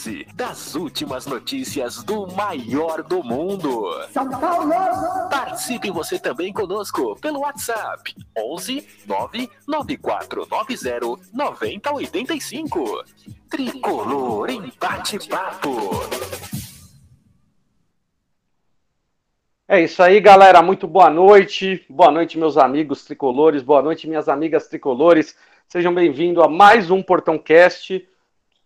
análise das últimas notícias do maior do mundo. São Paulo! Participe você também conosco pelo WhatsApp 11 99490 9085. Tricolor em bate-papo. É isso aí, galera. Muito boa noite. Boa noite, meus amigos tricolores. Boa noite, minhas amigas tricolores. Sejam bem-vindos a mais um Portão Cast.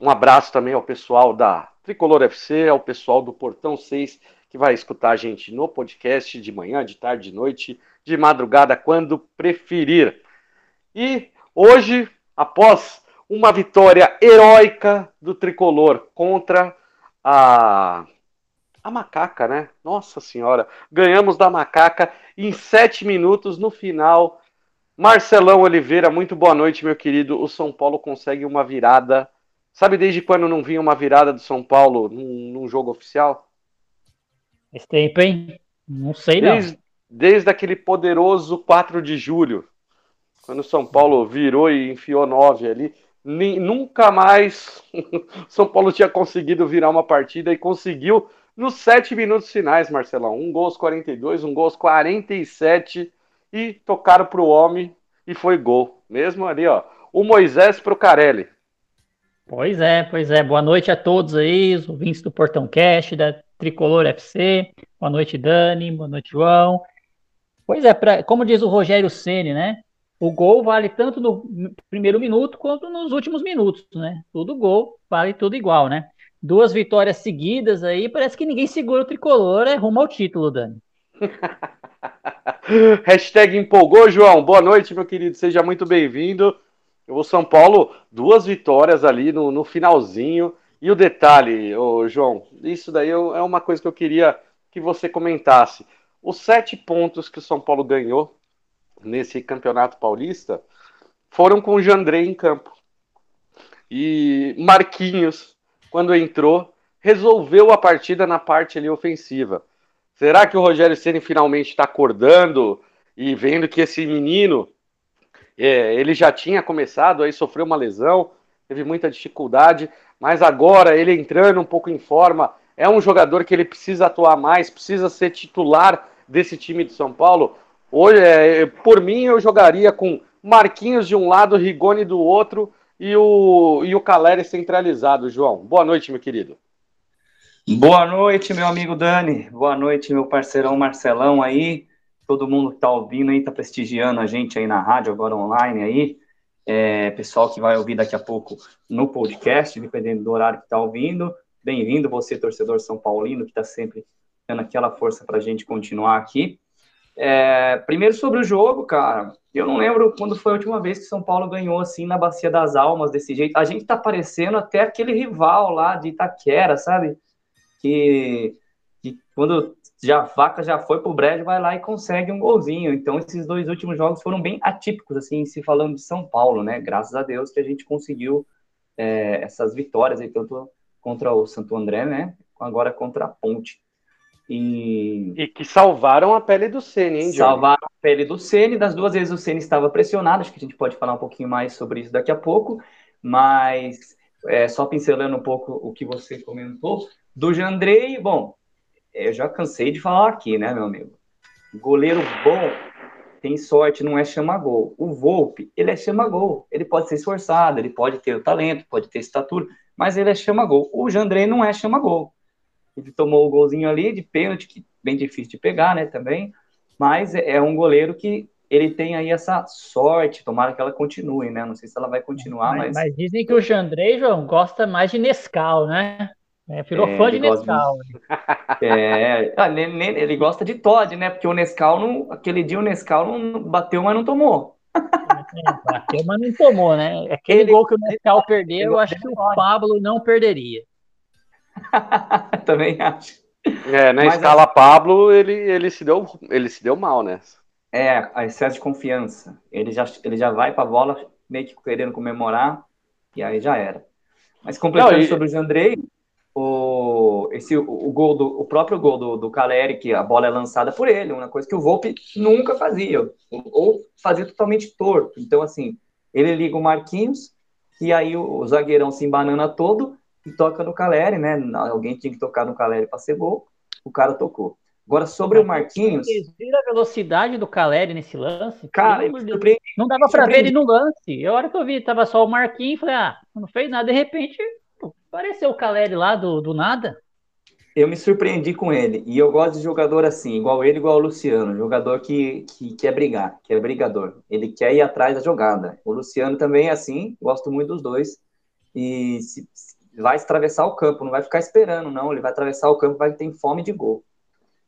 Um abraço também ao pessoal da Tricolor FC, ao pessoal do Portão 6, que vai escutar a gente no podcast de manhã, de tarde, de noite, de madrugada, quando preferir. E hoje, após uma vitória heróica do Tricolor contra a a macaca, né? Nossa senhora, ganhamos da macaca em sete minutos no final. Marcelão Oliveira, muito boa noite, meu querido. O São Paulo consegue uma virada. Sabe desde quando não vinha uma virada do São Paulo num, num jogo oficial? Esse tempo, hein? Não sei, não. Desde, desde aquele poderoso 4 de julho, quando o São Paulo virou e enfiou nove ali. Ni- Nunca mais São Paulo tinha conseguido virar uma partida e conseguiu nos sete minutos finais, Marcelão. Um gol aos 42, um gol aos 47 e tocaram pro homem e foi gol. Mesmo ali, ó. O Moisés pro Carelli. Pois é, pois é. Boa noite a todos aí, os ouvintes do Portão Cast, da Tricolor FC. Boa noite, Dani. Boa noite, João. Pois é, pra, como diz o Rogério Ceni, né? O gol vale tanto no primeiro minuto quanto nos últimos minutos, né? Tudo gol vale tudo igual, né? Duas vitórias seguidas aí, parece que ninguém segura o tricolor, é rumo ao título, Dani. Hashtag empolgou, João. Boa noite, meu querido. Seja muito bem-vindo. O São Paulo, duas vitórias ali no, no finalzinho. E o detalhe, ô, João, isso daí é uma coisa que eu queria que você comentasse. Os sete pontos que o São Paulo ganhou nesse campeonato paulista foram com o Jandrei em campo. E Marquinhos, quando entrou, resolveu a partida na parte ali ofensiva. Será que o Rogério Ceni finalmente está acordando e vendo que esse menino é, ele já tinha começado, aí sofreu uma lesão, teve muita dificuldade, mas agora ele entrando um pouco em forma, é um jogador que ele precisa atuar mais, precisa ser titular desse time de São Paulo. Hoje, é, por mim, eu jogaria com Marquinhos de um lado, Rigoni do outro e o, e o Caleri centralizado, João. Boa noite, meu querido. Boa noite, meu amigo Dani. Boa noite, meu parceirão Marcelão aí. Todo mundo que tá ouvindo aí, tá prestigiando a gente aí na rádio, agora online aí. É, pessoal que vai ouvir daqui a pouco no podcast, dependendo do horário que tá ouvindo. Bem-vindo, você, torcedor São Paulino, que tá sempre dando aquela força pra gente continuar aqui. É, primeiro sobre o jogo, cara. Eu não lembro quando foi a última vez que São Paulo ganhou assim na Bacia das Almas desse jeito. A gente tá parecendo até aquele rival lá de Itaquera, sabe? Que, que quando já a vaca já foi pro brejo, vai lá e consegue um golzinho. Então esses dois últimos jogos foram bem atípicos, assim, se falando de São Paulo, né? Graças a Deus que a gente conseguiu é, essas vitórias aí, tanto contra o Santo André, né? Agora contra a Ponte. E E que salvaram a pele do Ceni, hein, Johnny? salvar a pele do Ceni. Das duas vezes o Ceni estava pressionado, acho que a gente pode falar um pouquinho mais sobre isso daqui a pouco, mas é, só pincelando um pouco o que você comentou. Do Jandrei, bom, eu já cansei de falar aqui, né, meu amigo? Goleiro bom tem sorte, não é chama-gol. O Volpe, ele é chama-gol. Ele pode ser esforçado, ele pode ter o talento, pode ter estatura, mas ele é chama-gol. O Jandrei não é chama-gol. Ele tomou o golzinho ali de pênalti, que bem difícil de pegar, né, também. Mas é é um goleiro que ele tem aí essa sorte, tomara que ela continue, né? Não sei se ela vai continuar, Mas, mas, mas dizem que o Jandrei, João, gosta mais de Nescau, né? É, virou É, fã de gosta de- Nescau. é, ah, ele gosta de Todd, né? Porque o Nescau, não, aquele dia o Nescau não bateu, mas não tomou. É, bateu, mas não tomou, né? Aquele Ele- gol que o Nescau perdeu, eu acho que o Pablo não perderia. Também acho. É, na Mas escala Pablo, ele, ele, se deu, ele se deu mal, né? É, a excesso de confiança. Ele já, ele já vai para a bola meio que querendo comemorar, e aí já era. Mas completando Não, e... sobre o Jandrei, o, esse, o, gol do, o próprio gol do, do Caleri, que a bola é lançada por ele, uma coisa que o Volpe nunca fazia, ou fazia totalmente torto. Então, assim, ele liga o Marquinhos, e aí o, o zagueirão se embanana todo e toca no Caleri, né? Alguém tinha que tocar no Caleri para ser gol, o cara tocou. Agora, sobre o Marquinhos. Vocês viram a velocidade do Caleri nesse lance? Cara, não dava para ver ele no lance. A hora que eu vi, tava só o Marquinhos, falei, ah, não fez nada. De repente, Apareceu o Caleri lá do, do nada. Eu me surpreendi com ele. E eu gosto de jogador assim, igual ele, igual o Luciano. Jogador que, que quer brigar, que é brigador. Ele quer ir atrás da jogada. O Luciano também é assim, gosto muito dos dois. E se, se vai atravessar o campo, não vai ficar esperando, não. Ele vai atravessar o campo, vai ter fome de gol.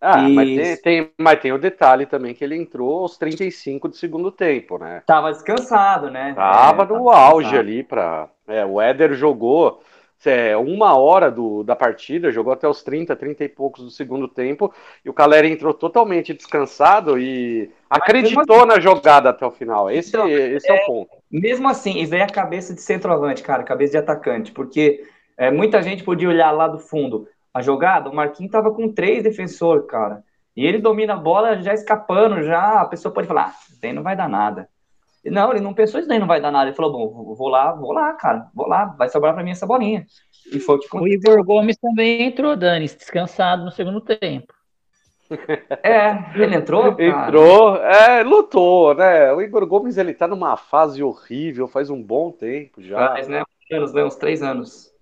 Ah, e... mas, tem, tem, mas tem o detalhe também que ele entrou aos 35 do segundo tempo, né? Tava descansado, né? Tava é, no auge ali para. É, o Éder jogou é, uma hora do, da partida, jogou até os 30, 30 e poucos do segundo tempo, e o Caleri entrou totalmente descansado e acreditou assim, na jogada até o final. Esse, então, esse é, é, o ponto. Mesmo assim, e vem a cabeça de centroavante, cara, cabeça de atacante, porque é, muita gente podia olhar lá do fundo a jogada, o Marquinhos tava com três defensores, cara, e ele domina a bola já escapando, já a pessoa pode falar, ah, não vai dar nada. Não, ele não pensou isso daí, não vai dar nada. Ele falou, bom, vou lá, vou lá, cara, vou lá, vai sobrar para mim essa bolinha. E foi o que O Igor Gomes também entrou, Dani, descansado no segundo tempo. É, ele entrou? Cara. Entrou, é, lutou, né? O Igor Gomes, ele tá numa fase horrível, faz um bom tempo já. Faz, né? Anos, né? Uns três anos.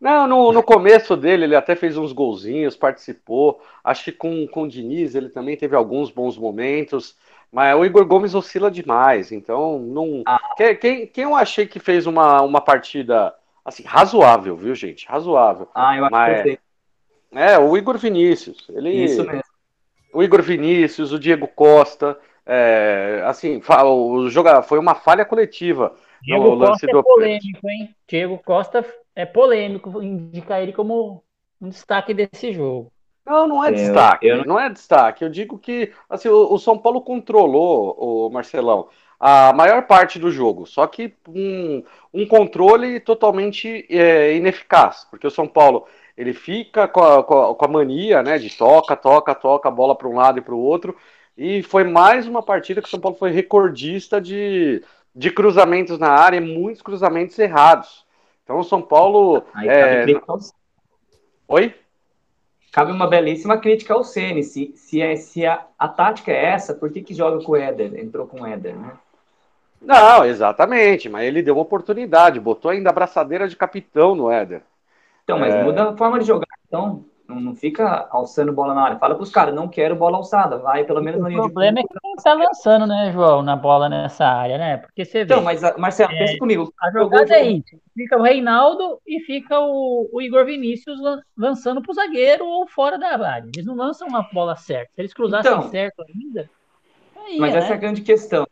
Não, no, no começo dele ele até fez uns golzinhos, participou. Acho que com, com o Diniz ele também teve alguns bons momentos. Mas o Igor Gomes oscila demais, então não. Ah. Quem, quem eu achei que fez uma, uma partida assim, razoável, viu, gente? Razoável. Ah, eu acho Mas, que É, o Igor Vinícius. Ele, Isso mesmo. O Igor Vinícius, o Diego Costa. É, assim, o jogo foi uma falha coletiva. Diego Costa é polêmico, hein? Diego Costa é polêmico indicar ele como um destaque desse jogo. Não, não é, é destaque. Eu, não... é destaque. Eu digo que assim, o, o, São Paulo controlou, o Marcelão, a maior parte do jogo. Só que um, um controle totalmente é, ineficaz, porque o São Paulo ele fica com a, com a, mania, né, de toca, toca, toca a bola para um lado e para o outro. E foi mais uma partida que o São Paulo foi recordista de, de cruzamentos na área, e muitos cruzamentos errados. Então o São Paulo. Aí, é... Oi? cabe uma belíssima crítica ao Ceni. Se, se, é, se a, a tática é essa, por que, que joga com o Éder? Entrou com o Éder, né? Não, exatamente, mas ele deu uma oportunidade, botou ainda a braçadeira de capitão no Éder. Então, mas é... muda a forma de jogar, então. Não, não fica alçando bola na área. Fala pros caras, não quero bola alçada. Vai pelo menos na linha O problema é que não tá lançando, né, João, na bola nessa área, né? Porque você vê. Então, mas, Marcelo, é, pensa comigo. A jogada é isso. Fica o Reinaldo e fica o, o Igor Vinícius lançando pro zagueiro ou fora da área. Eles não lançam uma bola certa. Se eles cruzassem então, certo ainda. Aí, mas né? essa é a grande questão.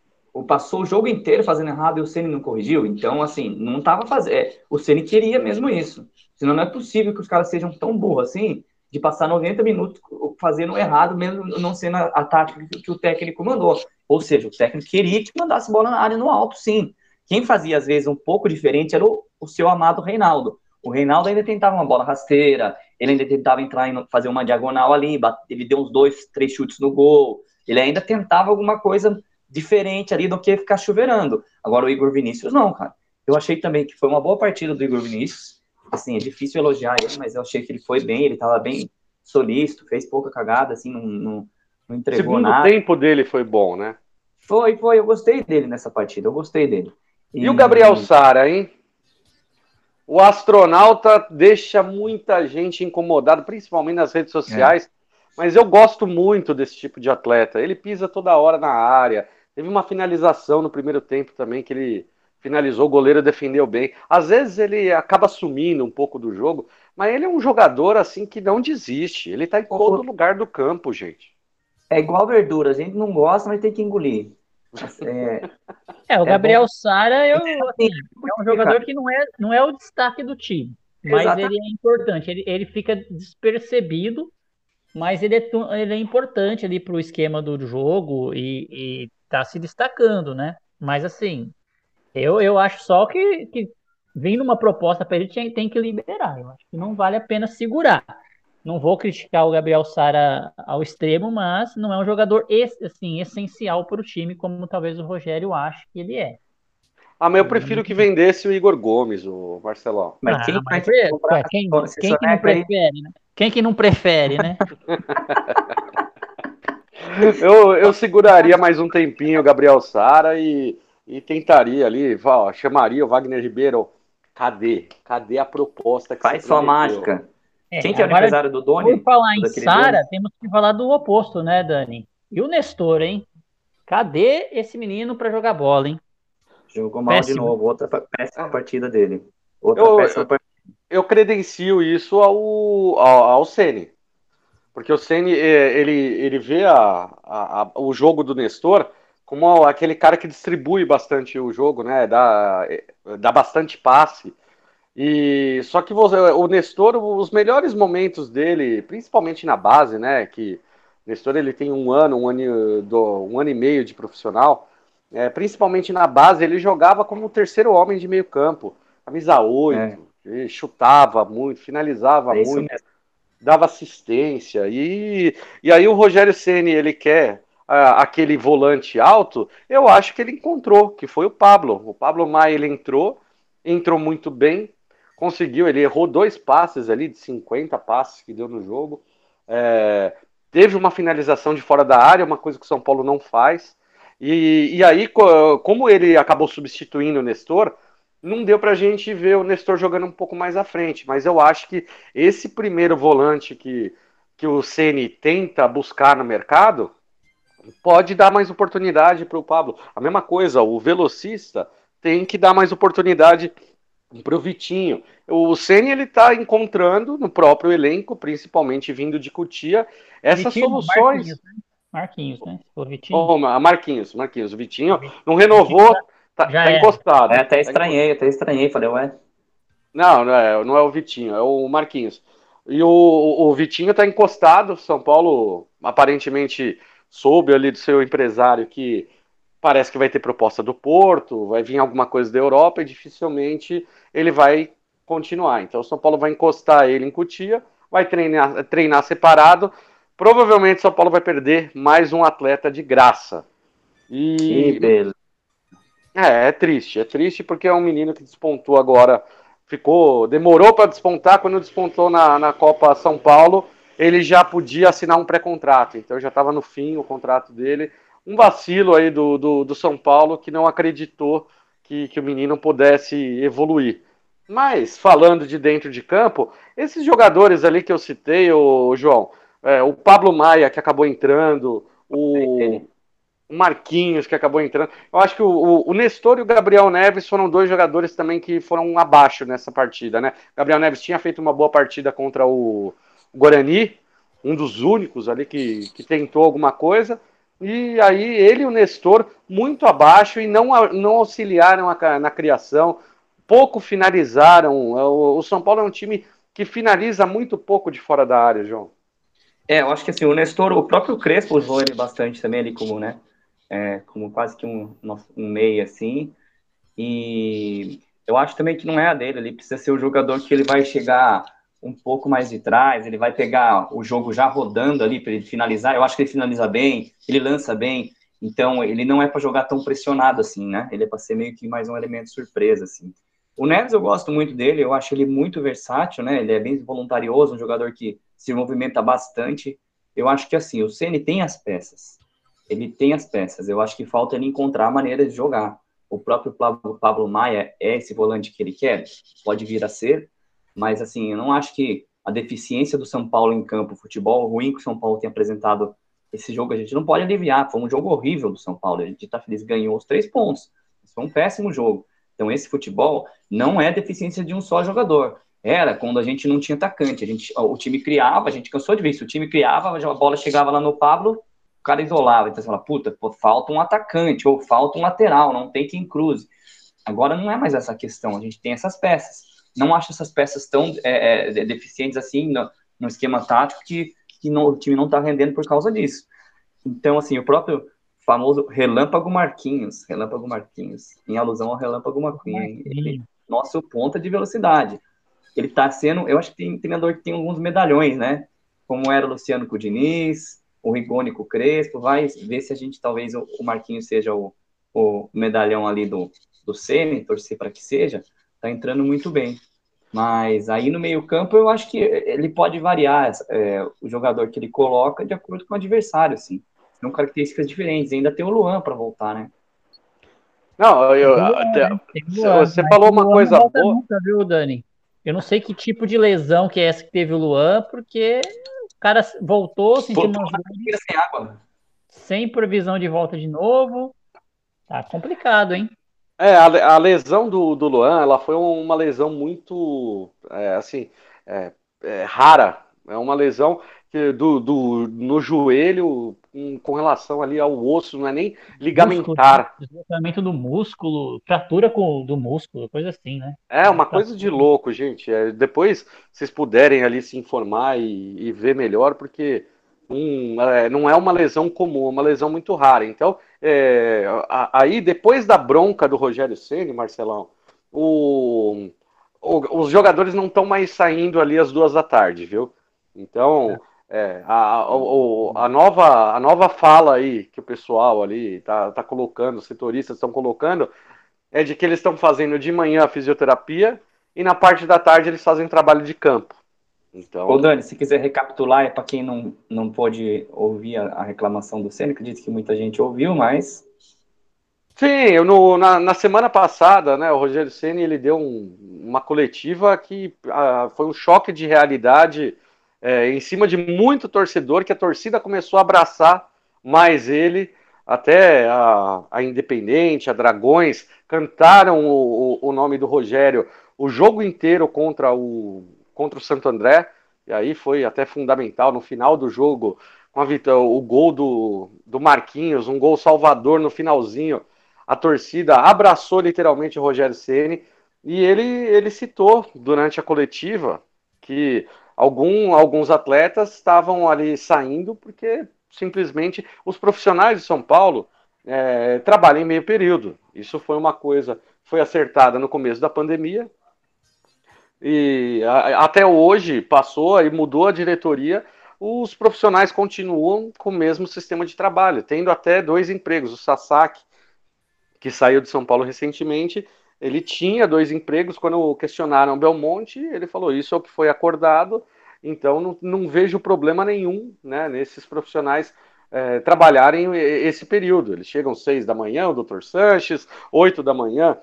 Passou o jogo inteiro fazendo errado e o Ceni não corrigiu. Então, assim, não tava fazendo. É, o Ceni queria mesmo isso. Senão não é possível que os caras sejam tão burros assim de passar 90 minutos fazendo errado, mesmo não sendo a, a tática que, que, o técnico mandou. Ou seja, o técnico queria que mandasse bola na área no alto, sim. Quem fazia, às vezes, um pouco diferente era o, o seu amado Reinaldo. O Reinaldo ainda tentava uma bola rasteira, ele ainda tentava entrar e fazer uma diagonal ali, ele deu uns dois, três chutes no gol, ele ainda tentava alguma coisa diferente ali do que ficar chuveirando. Agora o Igor Vinícius não, cara. Eu achei também que foi uma boa partida do Igor Vinícius assim, é difícil elogiar ele, mas eu achei que ele foi bem, ele estava bem solícito, fez pouca cagada, assim, não, não, não entregou Segundo nada. O tempo dele foi bom, né? Foi, foi, eu gostei dele nessa partida, eu gostei dele. E, e o Gabriel Sara, hein? O astronauta deixa muita gente incomodada, principalmente nas redes sociais, é. mas eu gosto muito desse tipo de atleta. Ele pisa toda hora na área. Teve uma finalização no primeiro tempo também que ele finalizou, o goleiro defendeu bem. Às vezes ele acaba sumindo um pouco do jogo, mas ele é um jogador assim que não desiste. Ele tá em todo lugar do campo, gente. É igual verdura, a gente não gosta, mas tem que engolir. É, é o é Gabriel é Sara eu, assim, é um jogador que não é, não é o destaque do time, mas Exatamente. ele é importante. Ele, ele fica despercebido mas ele é, ele é importante ali para o esquema do jogo e, está se destacando, né? Mas assim, eu, eu acho só que, que vindo uma proposta para ele tem, tem que liberar. Eu acho que não vale a pena segurar. Não vou criticar o Gabriel Sara ao extremo, mas não é um jogador assim, essencial para o time, como talvez o Rogério ache que ele é. Ah, mas eu prefiro que vendesse o Igor Gomes, o Marcelão. Mas ah, quem, mas quem, quem, quem que não prefere, né? Quem que não prefere, né? eu, eu seguraria mais um tempinho o Gabriel Sara e, e tentaria ali, ó, chamaria o Wagner Ribeiro. Cadê? Cadê a proposta que Faz sua mágica. É, Quem que é o empresário do Doni? Por falar em Sara, temos que falar do oposto, né, Dani? E o Nestor, hein? Cadê esse menino para jogar bola, hein? Jogou mal Péssimo. de novo, outra péssima partida dele. Outra eu, péssima partida. Eu credencio isso ao, ao, ao Ceni. Porque o Ceni é, ele, ele vê a, a, a, o jogo do Nestor como aquele cara que distribui bastante o jogo, né? Dá, dá bastante passe. E só que você, o Nestor, os melhores momentos dele, principalmente na base, né? Que o Nestor ele tem um ano, um ano, do, um ano e meio de profissional. É, principalmente na base, ele jogava como o terceiro homem de meio campo, camisa 8, é. chutava muito, finalizava é muito, dava assistência. E, e aí o Rogério Ceni ele quer aquele volante alto, eu acho que ele encontrou, que foi o Pablo. O Pablo Maia ele entrou, entrou muito bem, conseguiu, ele errou dois passes ali, de 50 passes que deu no jogo. É, teve uma finalização de fora da área, uma coisa que o São Paulo não faz. E, e aí, como ele acabou substituindo o Nestor, não deu para a gente ver o Nestor jogando um pouco mais à frente. Mas eu acho que esse primeiro volante que, que o Ceni tenta buscar no mercado pode dar mais oportunidade para o Pablo. A mesma coisa, o velocista tem que dar mais oportunidade para o Vitinho. O Ceni ele está encontrando no próprio elenco, principalmente vindo de Cutia, essas Vitinho, soluções. Marquinhos, né? Marquinhos, né? O Vitinho. Oh, Marquinhos, Marquinhos. O Vitinho não renovou, tá, tá encostado. É, até estranhei, até estranhei. Falei, ué. Não, não é, não é o Vitinho, é o Marquinhos. E o, o Vitinho tá encostado. São Paulo aparentemente soube ali do seu empresário que parece que vai ter proposta do Porto, vai vir alguma coisa da Europa e dificilmente ele vai continuar. Então o São Paulo vai encostar ele em Cutia, vai treinar, treinar separado Provavelmente São Paulo vai perder mais um atleta de graça. E que beleza. É, é triste, é triste porque é um menino que despontou agora, ficou, demorou para despontar, quando despontou na, na Copa São Paulo, ele já podia assinar um pré-contrato, então já estava no fim o contrato dele. Um vacilo aí do, do, do, São Paulo que não acreditou que, que o menino pudesse evoluir. Mas, falando de dentro de campo, esses jogadores ali que eu citei, o João, é, o Pablo Maia, que acabou entrando, o, o Marquinhos, que acabou entrando. Eu acho que o, o, Nestor e o Gabriel Neves foram dois jogadores também que foram abaixo nessa partida, né? Gabriel Neves tinha feito uma boa partida contra o Guarani, um dos únicos ali que, que tentou alguma coisa. E aí ele e o Nestor muito abaixo e não, não auxiliaram a, na criação, pouco finalizaram. O, o São Paulo é um time que finaliza muito pouco de fora da área, João. É, eu acho que assim, o Nestor, o próprio Crespo usou ele bastante também ali como, né, é, como quase que um, um meia, assim, e eu acho também que não é a dele, ele precisa ser o jogador que ele vai chegar um pouco mais de trás, ele vai pegar o jogo já rodando ali para ele finalizar, eu acho que ele finaliza bem, ele lança bem, então ele não é para jogar tão pressionado assim, né, ele é para ser meio que mais um elemento surpresa, assim. O Neves eu gosto muito dele, eu acho ele muito versátil, né, ele é bem voluntarioso, um jogador que se movimenta bastante. Eu acho que assim, o Ceni tem as peças. Ele tem as peças. Eu acho que falta ele encontrar a maneira de jogar. O próprio Pablo, Maia é esse volante que ele quer? Pode vir a ser, mas assim, eu não acho que a deficiência do São Paulo em campo, o futebol ruim que o São Paulo tem apresentado esse jogo, a gente não pode aliviar. Foi um jogo horrível do São Paulo. A gente está feliz, ganhou os três pontos. Foi um péssimo jogo. Então, esse futebol não é deficiência de um só jogador era quando a gente não tinha atacante. A gente, o time criava, a gente cansou de ver isso. O time criava, a bola chegava lá no Pablo, o cara isolava. Então você fala, puta, pô, falta um atacante, ou falta um lateral, não tem quem cruze. Agora não é mais essa questão, a gente tem essas peças. Não acho essas peças tão é, é, deficientes assim no, no, esquema tático que que não, o time não está rendendo por causa disso. Então, assim, o próprio famoso Relâmpago Marquinhos, Relâmpago Marquinhos, em alusão ao Relâmpago Marquinhos, ele, nosso ponta de velocidade. Ele está sendo, eu acho que tem treinador que tem alguns medalhões, né? Como era o Luciano com o Diniz, o Rigoni com o Crespo, vai ver se a gente, talvez, o, o Marquinhos seja o, o medalhão ali do, do Sene, torcer para que seja, tá entrando muito bem. Mas aí no meio-campo eu acho que ele pode variar é, o jogador que ele coloca de acordo com o adversário, assim são características diferentes. Ainda tem o Luan para voltar, né? Não, eu, Luan, até, né? Luan, você falou uma coisa boa. Nunca, viu, Dani? Eu não sei que tipo de lesão que é essa que teve o Luan, porque o cara voltou, sentiu uma sem água. Sem previsão de volta de novo. Tá complicado, hein? É, a, a lesão do, do Luan, ela foi uma lesão muito, é, assim, é, é, rara. É uma lesão do, do, no joelho com, relação ali ao osso, não é nem ligamentar. Deslocamento do músculo, fratura com, do músculo, coisa assim, né? É uma coisa de louco, gente. É, depois, vocês puderem ali se informar e, e ver melhor, porque um, é, não é uma lesão comum, é uma lesão muito rara. Então, é, a, aí, depois da bronca do Rogério Ceni, Marcelão, o, o, os jogadores não estão mais saindo ali às duas da tarde, viu? Então, é. A, a, a, nova, a nova fala aí que o pessoal ali tá, tá colocando, os setoristas estão colocando, é de que eles estão fazendo de manhã a fisioterapia e na parte da tarde eles fazem trabalho de campo. Então... Ô Dani, se quiser recapitular, é para quem não, não pôde ouvir a, a reclamação do Senna, acredito que muita gente ouviu, mas... Sim, eu no, na, na semana passada, né, o Rogério Senna ele deu um, uma coletiva que ah, foi um choque de realidade é, em cima de muito torcedor, que a torcida começou a abraçar mais ele, até a, a Independente, a Dragões, cantaram o, o, o, nome do Rogério o jogo inteiro contra o, contra o Santo André, e aí foi até fundamental no final do jogo, com a vitória, o gol do, do Marquinhos, um gol salvador no finalzinho, a torcida abraçou literalmente o Rogério Ceni e ele, ele citou durante a coletiva que algum, alguns atletas estavam ali saindo porque simplesmente os profissionais de São Paulo é, trabalham em meio período. Isso foi uma coisa, foi acertada no começo da pandemia e até hoje passou e mudou a diretoria. Os profissionais continuam com o mesmo sistema de trabalho, tendo até dois empregos. O Sasaki, que saiu de São Paulo recentemente, ele tinha dois empregos. Quando questionaram Belmonte, ele falou: Isso é o que foi acordado. Então, não, não vejo problema nenhum né, nesses profissionais é, trabalharem esse período. Eles chegam seis da manhã, o doutor Sanches, oito da manhã,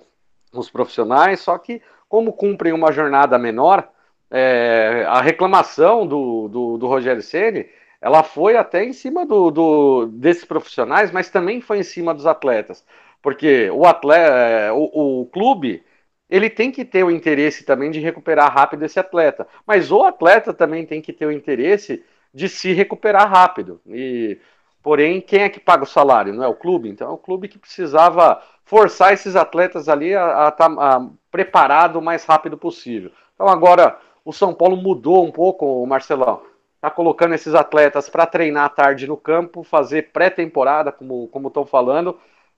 os profissionais, só que, como cumprem uma jornada menor, é, a reclamação do, do, do Rogério Ceni ela foi até em cima do, do, desses profissionais, mas também foi em cima dos atletas. Porque o atleta, é, o, o clube, ele tem que ter o interesse também de recuperar rápido esse atleta. Mas o atleta também tem que ter o interesse de se recuperar rápido. E porém, quem é que paga o salário? Não é o clube? Então é o clube que precisava forçar esses atletas ali a estar tá, preparado o mais rápido possível. Então agora o São Paulo mudou um pouco, o Marcelão. Está colocando esses atletas para treinar à tarde no campo, fazer pré-temporada, como estão falando,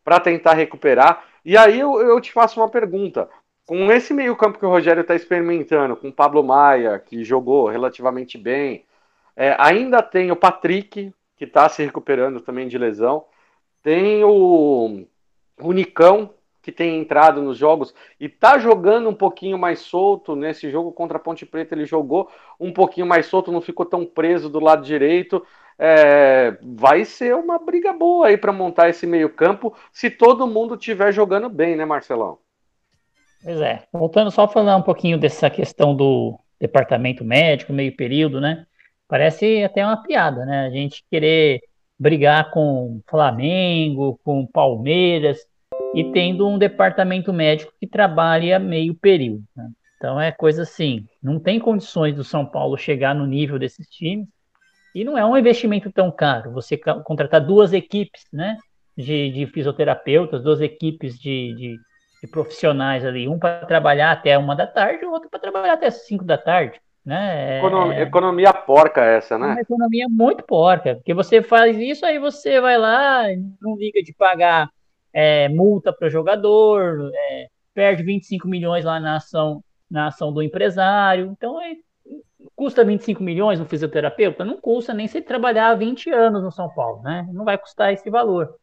para tentar recuperar. E aí eu, eu te faço uma pergunta. Com esse meio-campo que o Rogério está experimentando, com o Pablo Maia, que jogou relativamente bem, é, ainda tem o Patrick, que está se recuperando também de lesão, tem o, o Nicão, que tem entrado nos jogos e está jogando um pouquinho mais solto. Nesse jogo contra a Ponte Preta, ele jogou um pouquinho mais solto, não ficou tão preso do lado direito é, vai ser uma briga boa aí para montar esse meio-campo se todo mundo estiver jogando bem, né, Marcelão? Pois é. Voltando só a falar um pouquinho dessa questão do departamento médico, meio período, né? Parece até uma piada, né? A gente querer brigar com Flamengo, com Palmeiras e tendo um departamento médico que trabalha meio período. Né? Então é coisa assim, não tem condições do São Paulo chegar no nível desses times e não é um investimento tão caro. Você contratar duas equipes, né? De, de fisioterapeutas, duas equipes de, de, de profissionais ali, um para trabalhar até uma da tarde, o outro para trabalhar até cinco da tarde. Né? Economia, economia porca essa, É né? uma economia muito porca, porque você faz isso, aí você vai lá, não liga de pagar é, multa para o jogador, é, perde 25 milhões lá na ação, na ação do empresário. Então, é, custa 25 milhões no fisioterapeuta? Não custa nem se trabalhar 20 anos no São Paulo, né? Não vai custar esse valor.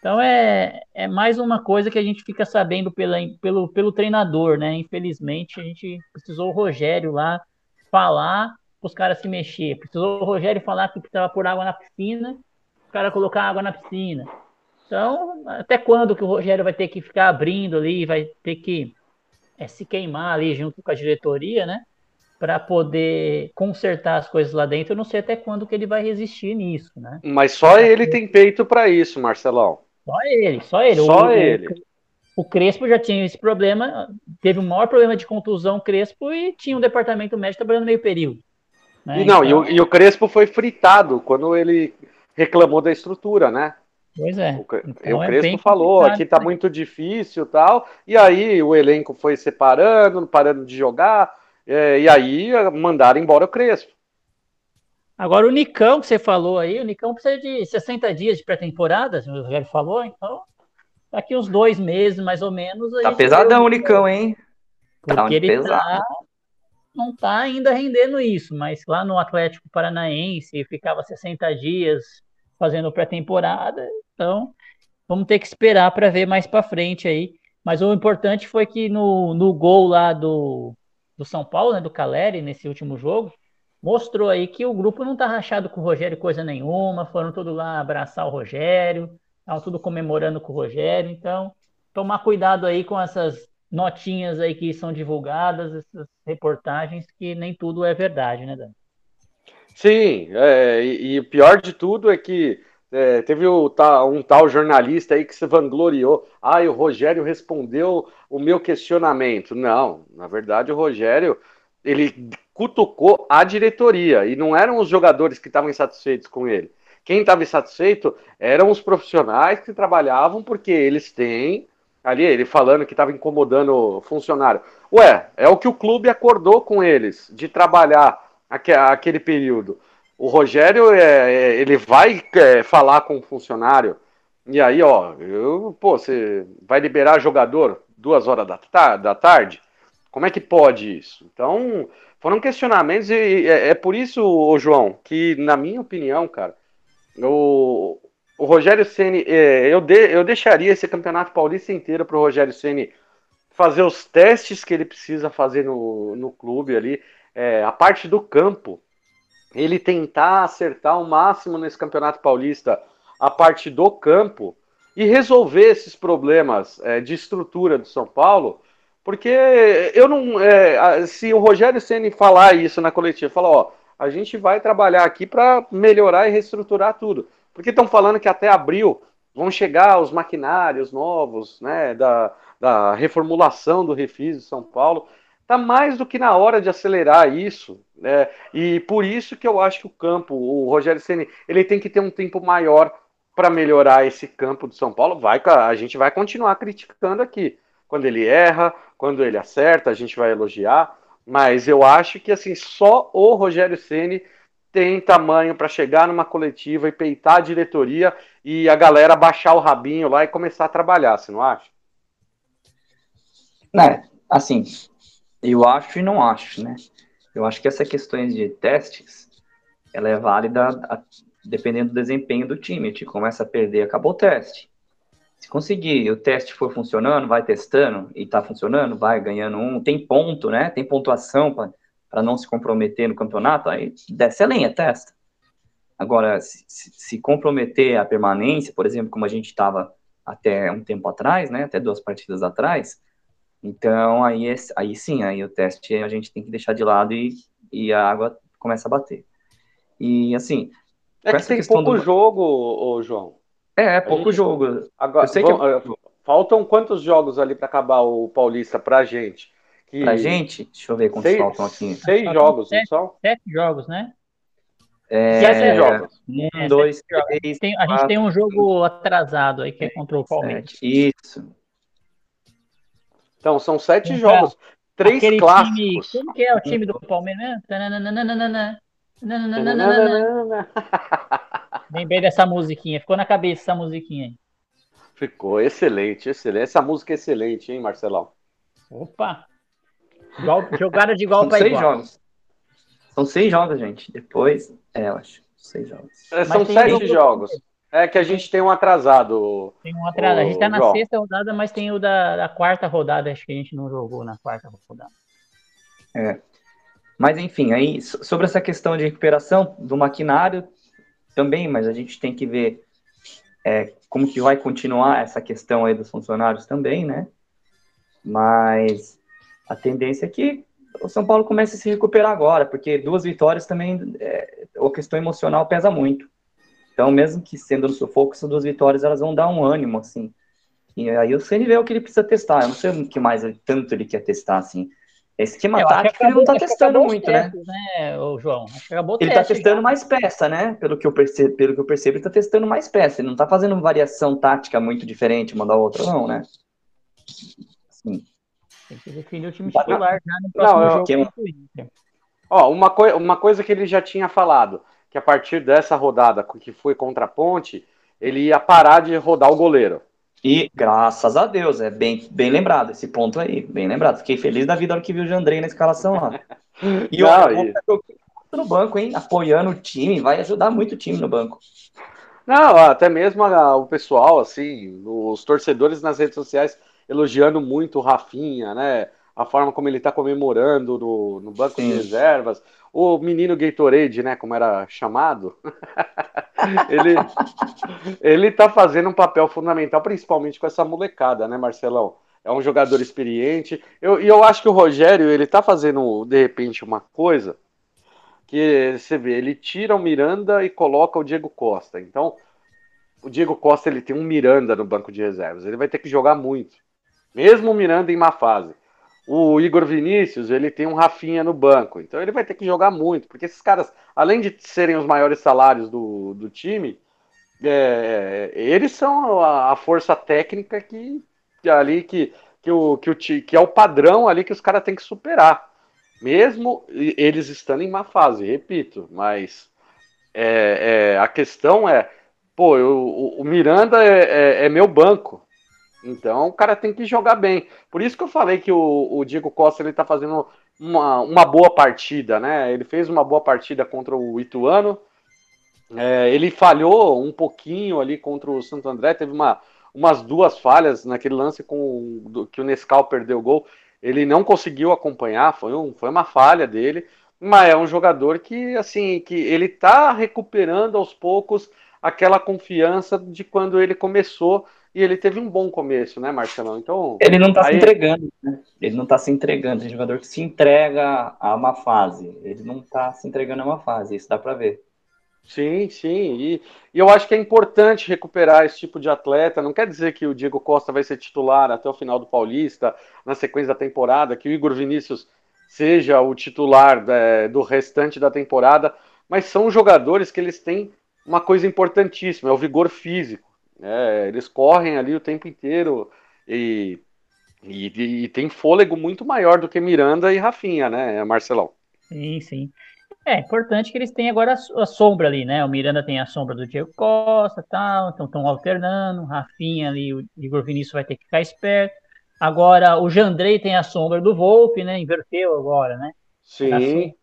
Então, é, é mais uma coisa que a gente fica sabendo pela, pelo, pelo treinador, né? Infelizmente, a gente precisou o Rogério lá falar os caras se mexer. Precisou o Rogério falar que precisava pôr água na piscina, o cara colocar água na piscina. Então, até quando que o Rogério vai ter que ficar abrindo ali, vai ter que é, se queimar ali junto com a diretoria, né? Para poder consertar as coisas lá dentro. Eu não sei até quando que ele vai resistir nisso, né? Mas só ele tem peito para isso, Marcelão. Só ele, só ele. Só o, ele. O, o Crespo já tinha esse problema, teve o maior problema de contusão Crespo e tinha um departamento médico trabalhando meio período. né? E não, e, Então, o, e o Crespo foi fritado quando ele reclamou da estrutura, né? Pois é. O, Então o é Crespo bem falou, aqui tá aí. muito difícil e tal. E aí o elenco foi separando, parando de jogar. É, e aí mandaram embora o Crespo. Agora o Nicão que você falou aí, o Nicão precisa de 60 dias de pré-temporada, o Rogério falou, então daqui uns dois meses mais ou menos. Tá pesadão o Nicão, hein? Tá Porque ele pesado. tá, não tá ainda rendendo isso, mas lá no Atlético Paranaense ficava 60 dias fazendo pré-temporada, então vamos ter que esperar para ver mais para frente aí. Mas o importante foi que no, no gol lá do, do São Paulo, né, do Caleri, nesse último jogo, mostrou aí que o grupo não tá rachado com o Rogério coisa nenhuma, foram tudo lá abraçar o Rogério, estavam tudo comemorando com o Rogério, então tomar cuidado aí com essas notinhas aí que são divulgadas, essas reportagens, que nem tudo é verdade, né, Dani? Sim, é, e, e o pior de tudo é que é, teve um tal jornalista aí que se vangloriou. Ah, o Rogério respondeu o meu questionamento. Não, na verdade o Rogério ele cutucou a diretoria e não eram os jogadores que estavam insatisfeitos com ele. Quem estava insatisfeito eram os profissionais que trabalhavam porque eles têm ali ele falando que estava incomodando o funcionário. Ué, é o que o clube acordou com eles de trabalhar aque- aquele período. O Rogério, é, é, ele vai é, falar com o funcionário, e aí, ó, eu, pô, você vai liberar jogador duas horas da, da tarde? Como é que pode isso? Então, foram questionamentos, e é, é por isso, João, que, na minha opinião, cara, o, o Rogério Ceni, eu, de- eu deixaria esse campeonato paulista inteiro para o Rogério Ceni fazer os testes que ele precisa fazer no, no clube ali, é, a parte do campo, ele tentar acertar o máximo nesse campeonato paulista, a parte do campo e resolver esses problemas é, de estrutura do São Paulo, porque eu não, é, se o Rogério Ceni falar isso na coletiva, falar, ó, a gente vai trabalhar aqui para melhorar e reestruturar tudo, porque estão falando que até abril vão chegar os maquinários novos, né, da, da reformulação do Refis de São Paulo. Tá mais do que na hora de acelerar isso, né? E por isso que eu acho que o campo, o Rogério Ceni, ele tem que ter um tempo maior para melhorar esse campo do São Paulo. Vai, a gente vai continuar criticando aqui. Quando ele erra, quando ele acerta, a gente vai elogiar. Mas eu acho que assim só o Rogério Ceni tem tamanho para chegar numa coletiva e peitar a diretoria e a galera baixar o rabinho lá e começar a trabalhar, você não acha? Né, assim, eu acho e não acho, né? Eu acho que essa questão de testes, ela é válida a- dependendo do desempenho do time. O time começa a perder, acabou o teste. Se conseguir, o teste for funcionando, vai testando e tá funcionando, vai ganhando um, tem ponto, né? Tem pontuação para não se comprometer no campeonato, aí desce a lenha, testa. Agora, se, se- se comprometer a permanência, por exemplo, como a gente estava até um tempo atrás, né? Até duas partidas atrás, então, aí, é- aí sim, aí o teste a gente tem que deixar de lado e, e a água começa a bater. E assim, É que essa tem questão pouco do- jogo, ô, João. é, é pouco gente- jogo. Agora, Eu sei que vamos- faltam quantos jogos ali para acabar o Paulista pra gente? Que... Pra gente, deixa eu ver quantos seis, faltam aqui. Seis Faltam jogos, sete. são? Sete jogos, né? É, Sete Seis jogos. um, É, dois, sete jogos. três, Tem- a gente quatro, tem um jogo atrasado aí, que é contra o Palmeiras. sete. Isso. Então, são sete Então, jogos. três Aquele clássicos. time. Como que é o time do Palmeiras? Lembrei dessa musiquinha. Ficou na cabeça essa musiquinha aí. Ficou excelente, excelente. Essa música é excelente, hein, Marcelão? Opa! Igual, jogada de igual São para seis igual. jogos. São seis jogos, gente. Depois, é, eu acho. Seis jogos. É, São sete jogo- jogos. É que a gente tem um atrasado. Tem um atrás. A gente tá na João. sexta rodada, mas tem o da, da quarta rodada. Acho que a gente não jogou na quarta rodada. Mas enfim, aí so- sobre essa questão de recuperação do maquinário também, mas a gente tem que ver é, como que vai continuar essa questão aí dos funcionários também, né? Mas a tendência é que o São Paulo comece a se recuperar agora, porque duas vitórias também, é, a questão emocional pesa muito. Então, mesmo que sendo no sufoco, essas duas vitórias elas vão dar um ânimo, assim. E aí o CN vê o que ele precisa testar. Eu não sei o que mais ele- tanto ele quer testar, assim. Esquema Eu tático ele não tá acabou- testando acabou muito, né? testes, né, ô, João? Acabou Ele tá testando já. mais peça, né? Pelo que eu percebo, pelo que eu percebo, ele tá testando mais peça. Ele não tá fazendo variação tática muito diferente uma da outra, não, né? Sim. Tem que definir o time titular já no próximo eu- jogo. Ó, uma, coi uma coisa que ele já tinha falado, que a partir dessa rodada que foi contra a Ponte, ele ia parar de rodar o goleiro. E graças a Deus, é bem, bem lembrado esse ponto aí, bem lembrado. Fiquei feliz da vida na hora que vi o Jandrei na escalação lá. E olha, tô no banco, hein? Apoiando o time, vai ajudar muito o time no banco. Não, até mesmo a- o pessoal, assim, os torcedores nas redes sociais elogiando muito o Rafinha, né? A forma como ele tá comemorando no, no banco de Sim. reservas. O menino Gatorade, né? Como era chamado. ele, ele tá fazendo um papel fundamental, principalmente com essa molecada, né, Marcelão? É um jogador experiente. Eu, e eu acho que o Rogério, ele tá fazendo, de repente, uma coisa que você vê, ele tira o Miranda e coloca o Diego Costa. Então, o Diego Costa ele tem um Miranda no banco de reservas. Ele vai ter que jogar muito. Mesmo o Miranda em má fase. O Igor Vinícius, ele tem um Rafinha no banco. Então ele vai ter que jogar muito. Porque esses caras, além de serem os maiores salários do, do time, é, eles são a, a força técnica que, ali que, que, o, que, o, que é o padrão ali que os caras têm que superar. Mesmo eles estando em má fase, repito, mas é, é, a questão é, pô, eu- o, o Miranda é, é- é meu banco, então o cara tem que jogar bem. Por isso que eu falei que o, o Diego Costa ele tá fazendo uma, uma boa partida, né? Ele fez uma boa partida contra o Ituano, é, ele falhou um pouquinho ali contra o Santo André, teve uma, umas duas falhas naquele lance com do- que o Nescau perdeu o gol. Ele não conseguiu acompanhar, foi, um, foi uma falha dele, mas é um jogador que assim que ele tá recuperando aos poucos aquela confiança de quando ele começou e ele teve um bom começo, né, Marcelão? Então, Ele não tá se Aí- entregando, né? Ele não tá se entregando. Tem jogador que se entrega a uma fase. Ele não tá se entregando a uma fase, isso dá pra ver. Sim, sim. E, e eu acho que é importante recuperar esse tipo de atleta. Não quer dizer que o Diego Costa vai ser titular até o final do Paulista, na sequência da temporada, que o Igor Vinícius seja o titular é, do restante da temporada, mas são jogadores que eles têm uma coisa importantíssima, é o vigor físico. Né? eles correm ali o tempo inteiro e, e, e tem fôlego muito maior do que Miranda e Rafinha, né, Marcelão? Sim, sim. É importante que eles tenham agora a, a sombra ali, né? O Miranda tem a sombra do Diego Costa tal, então estão alternando. Rafinha ali, o Igor Vinícius vai ter que ficar esperto. Agora o Jandrei tem a sombra do Volpe, né? Inverteu agora, né? Sim.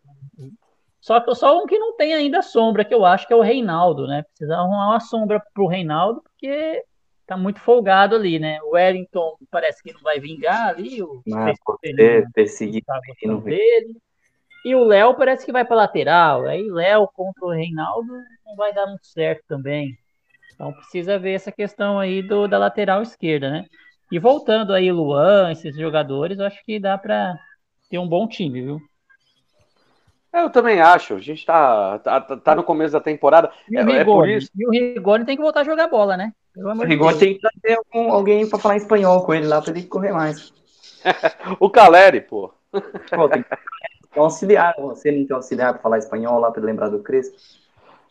Só que só um que não tem ainda sombra, que eu acho que é o Reinaldo, né? Precisa arrumar uma sombra pro Reinaldo, porque tá muito folgado ali, né? O Wellington parece que não vai vingar ali, o Mas perseguir tá e não vê. dele. E o Léo parece que vai para lateral. Aí Léo contra o Reinaldo não vai dar muito certo também. Então precisa ver essa questão aí do, da lateral esquerda, né? E voltando aí, Luan, esses jogadores, eu acho que dá para ter um bom time, viu? Eu também acho. A gente tá, tá, tá- tá no começo da temporada. E o É, é por Rigoni? isso. E o Rigoni tem que voltar a jogar bola, né? Pelo O Rigoni Deus. tem que trazer algum- alguém pra falar espanhol com ele lá, pra ele correr mais. O Caleri, pô. Pô, tem que ter um auxiliar. Você não tem auxiliar pra falar espanhol lá, pra ele lembrar do Crespo?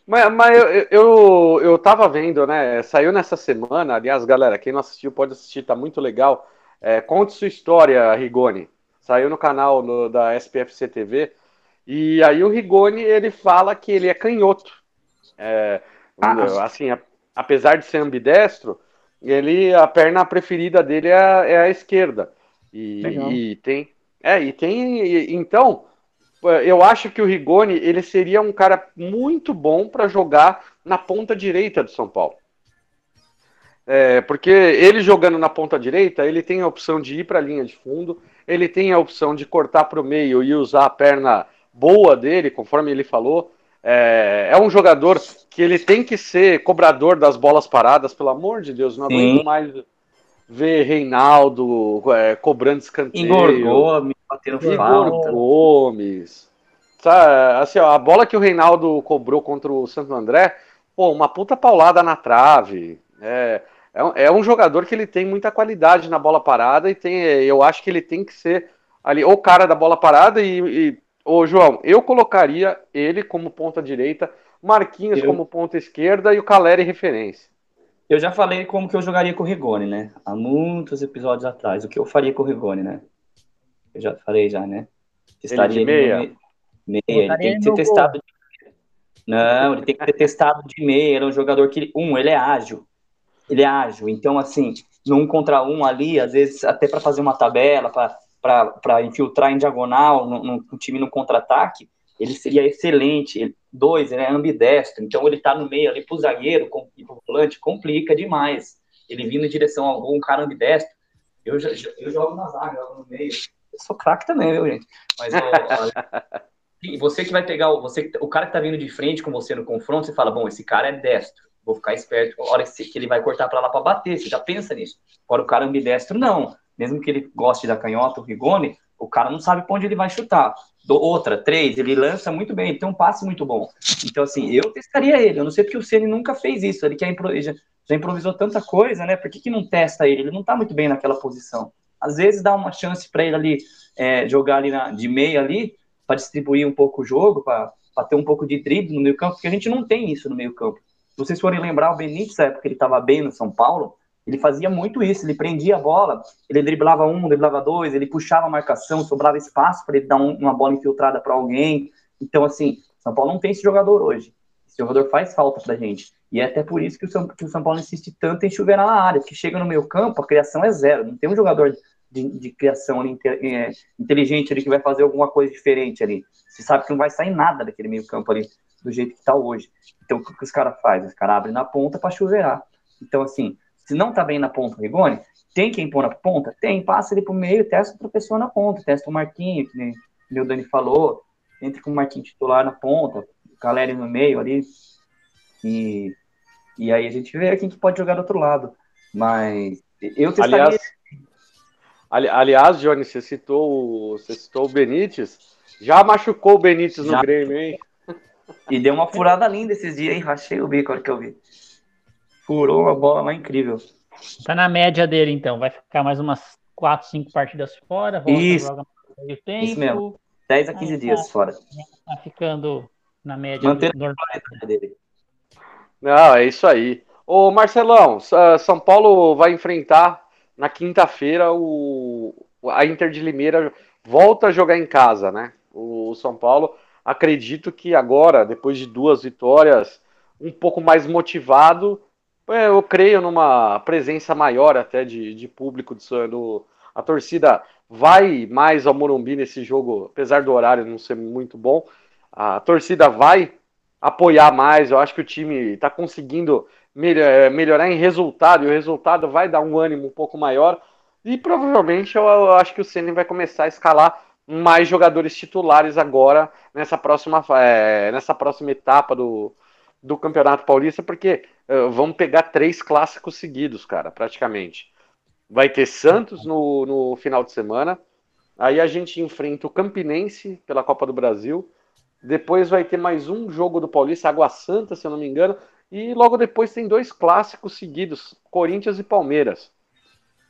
Mas, mas eu, eu, eu tava vendo, né? Saiu nessa semana. Aliás, galera, quem não assistiu pode assistir, tá muito legal. É, conte sua história, Rigoni. saiu no canal no, da SPFC TV, e aí o Rigoni, ele fala que ele é canhoto. É, ah. Assim, a, apesar de ser ambidestro, ele, a perna preferida dele é a, é a esquerda. E, e, tem... É, e tem... E, então, eu acho que o Rigoni, ele seria um cara muito bom para jogar na ponta direita do São Paulo. É, porque ele jogando na ponta direita, ele tem a opção de ir para a linha de fundo, ele tem a opção de cortar para o meio e usar a perna boa dele, conforme ele falou. É, é, um jogador que ele tem que ser cobrador das bolas paradas, pelo amor de Deus, não aguento mais ver Reinaldo é, cobrando escanteio. Igor Gomes, batendo Igor Gomes. Sabe, assim, ó, a bola que o Reinaldo cobrou contra o Santo André, pô, uma puta paulada na trave. É, é, é um jogador que ele tem muita qualidade na bola parada e tem, eu acho que ele tem que ser ali o cara da bola parada e, e ô João, eu colocaria ele como ponta direita, Marquinhos eu... como ponta esquerda e o Caleri referência. Eu já falei como que eu jogaria com o Rigoni, né? Há muitos episódios atrás, o que eu faria com o Rigoni, né? Eu já falei já, né? Estaria ele de meia. meia. Ele tem que ser testado. De... Não, ele tem que ser testado de meia. Ele é um jogador que, um, ele é ágil ele é ágil. Então, assim, no um contra um ali, às vezes até para fazer uma tabela, para infiltrar em diagonal no, time no contra-ataque, ele seria excelente. Ele, dois, ele é ambidestro, então ele tá no meio ali pro zagueiro e pro volante, complica demais. Ele vindo em direção a algum cara ambidestro. Eu, eu jogo na zaga, jogo no meio. Eu sou craque também, viu, gente? Mas ó, você que vai pegar, você, o cara que tá vindo de frente com você no confronto, você fala, bom, esse cara é destro vou ficar esperto, a hora que ele vai cortar para lá para bater, você já pensa nisso. Agora o cara ambidestro, não. Mesmo que ele goste da canhota, o Rigoni, o cara não sabe para onde ele vai chutar. Do, outra, três, ele lança muito bem, ele tem um passe muito bom. Então, assim, eu testaria ele. Eu não sei porque o Ceni nunca fez isso. Ele quer impro já, já, improvisou tanta coisa, né? Por que, que não testa ele? Ele não tá muito bem naquela posição. Às vezes dá uma chance para ele ali é, jogar ali na, de meia ali, para distribuir um pouco o jogo, para ter um pouco de drible no meio campo, porque a gente não tem isso no meio campo vocês forem lembrar, o Benítez, na época ele estava bem no São Paulo, ele fazia muito isso, ele prendia a bola, ele driblava um, driblava dois, ele puxava a marcação, sobrava espaço para ele dar um, uma bola infiltrada para alguém. Então, assim, São Paulo não tem esse jogador hoje. Esse jogador faz falta para a gente. E é até por isso que o, São, que o São Paulo insiste tanto em chover na área, que chega no meio campo, a criação é zero. Não tem um jogador de, de criação ali, é, inteligente ali que vai fazer alguma coisa diferente ali. Você sabe que não vai sair nada daquele meio campo ali do jeito que está hoje. Então, o que os caras fazem? Os caras abrem na ponta para chuveirar. Então, assim, se não tá bem na ponta o Rigoni, tem quem pôr na ponta? Tem, passa ele pro meio, testa outra pessoa na ponta, testa o Marquinho, que nem, o Dani falou, entre com o Marquinho titular na ponta, o Caleri no meio ali, e, e aí a gente vê quem que pode jogar do outro lado. Mas eu testaria... Aliás, ali, aliás Johnny, você citou, você citou o Benítez, já machucou o Benítez no já. Grêmio, hein? E deu uma furada linda esses dias, hein? Rachei o bico a hora que eu vi. Furou uma bola lá incrível. Tá na média dele, então. Vai ficar mais umas 4, 5 partidas fora. Volta, Isso. Meio tempo. Isso mesmo. 10 a 15 Aí dias tá, fora. Tá ficando na média Mantendo normal. dele. Não, é isso aí. Ô Marcelão, São Paulo vai enfrentar na quinta-feira o a Inter de Limeira volta a jogar em casa, né? O São Paulo acredito que agora, depois de duas vitórias, um pouco mais motivado, eu creio numa presença maior até de, de público do, do, a torcida vai mais ao Morumbi nesse jogo, apesar do horário não ser muito bom, a torcida vai apoiar mais, eu acho que o time está conseguindo é, melhorar em resultado, e o resultado vai dar um ânimo um pouco maior, e provavelmente eu, acho que o Ceni vai começar a escalar mais jogadores titulares agora nessa próxima, é, nessa próxima etapa do, do Campeonato Paulista, porque uh, vamos pegar três clássicos seguidos, cara, praticamente. Vai ter Santos no, no final de semana, aí a gente enfrenta o Campinense pela Copa do Brasil, depois vai ter mais um jogo do Paulista, Água Santa, se eu não me engano, e logo depois tem dois clássicos seguidos, Corinthians e Palmeiras.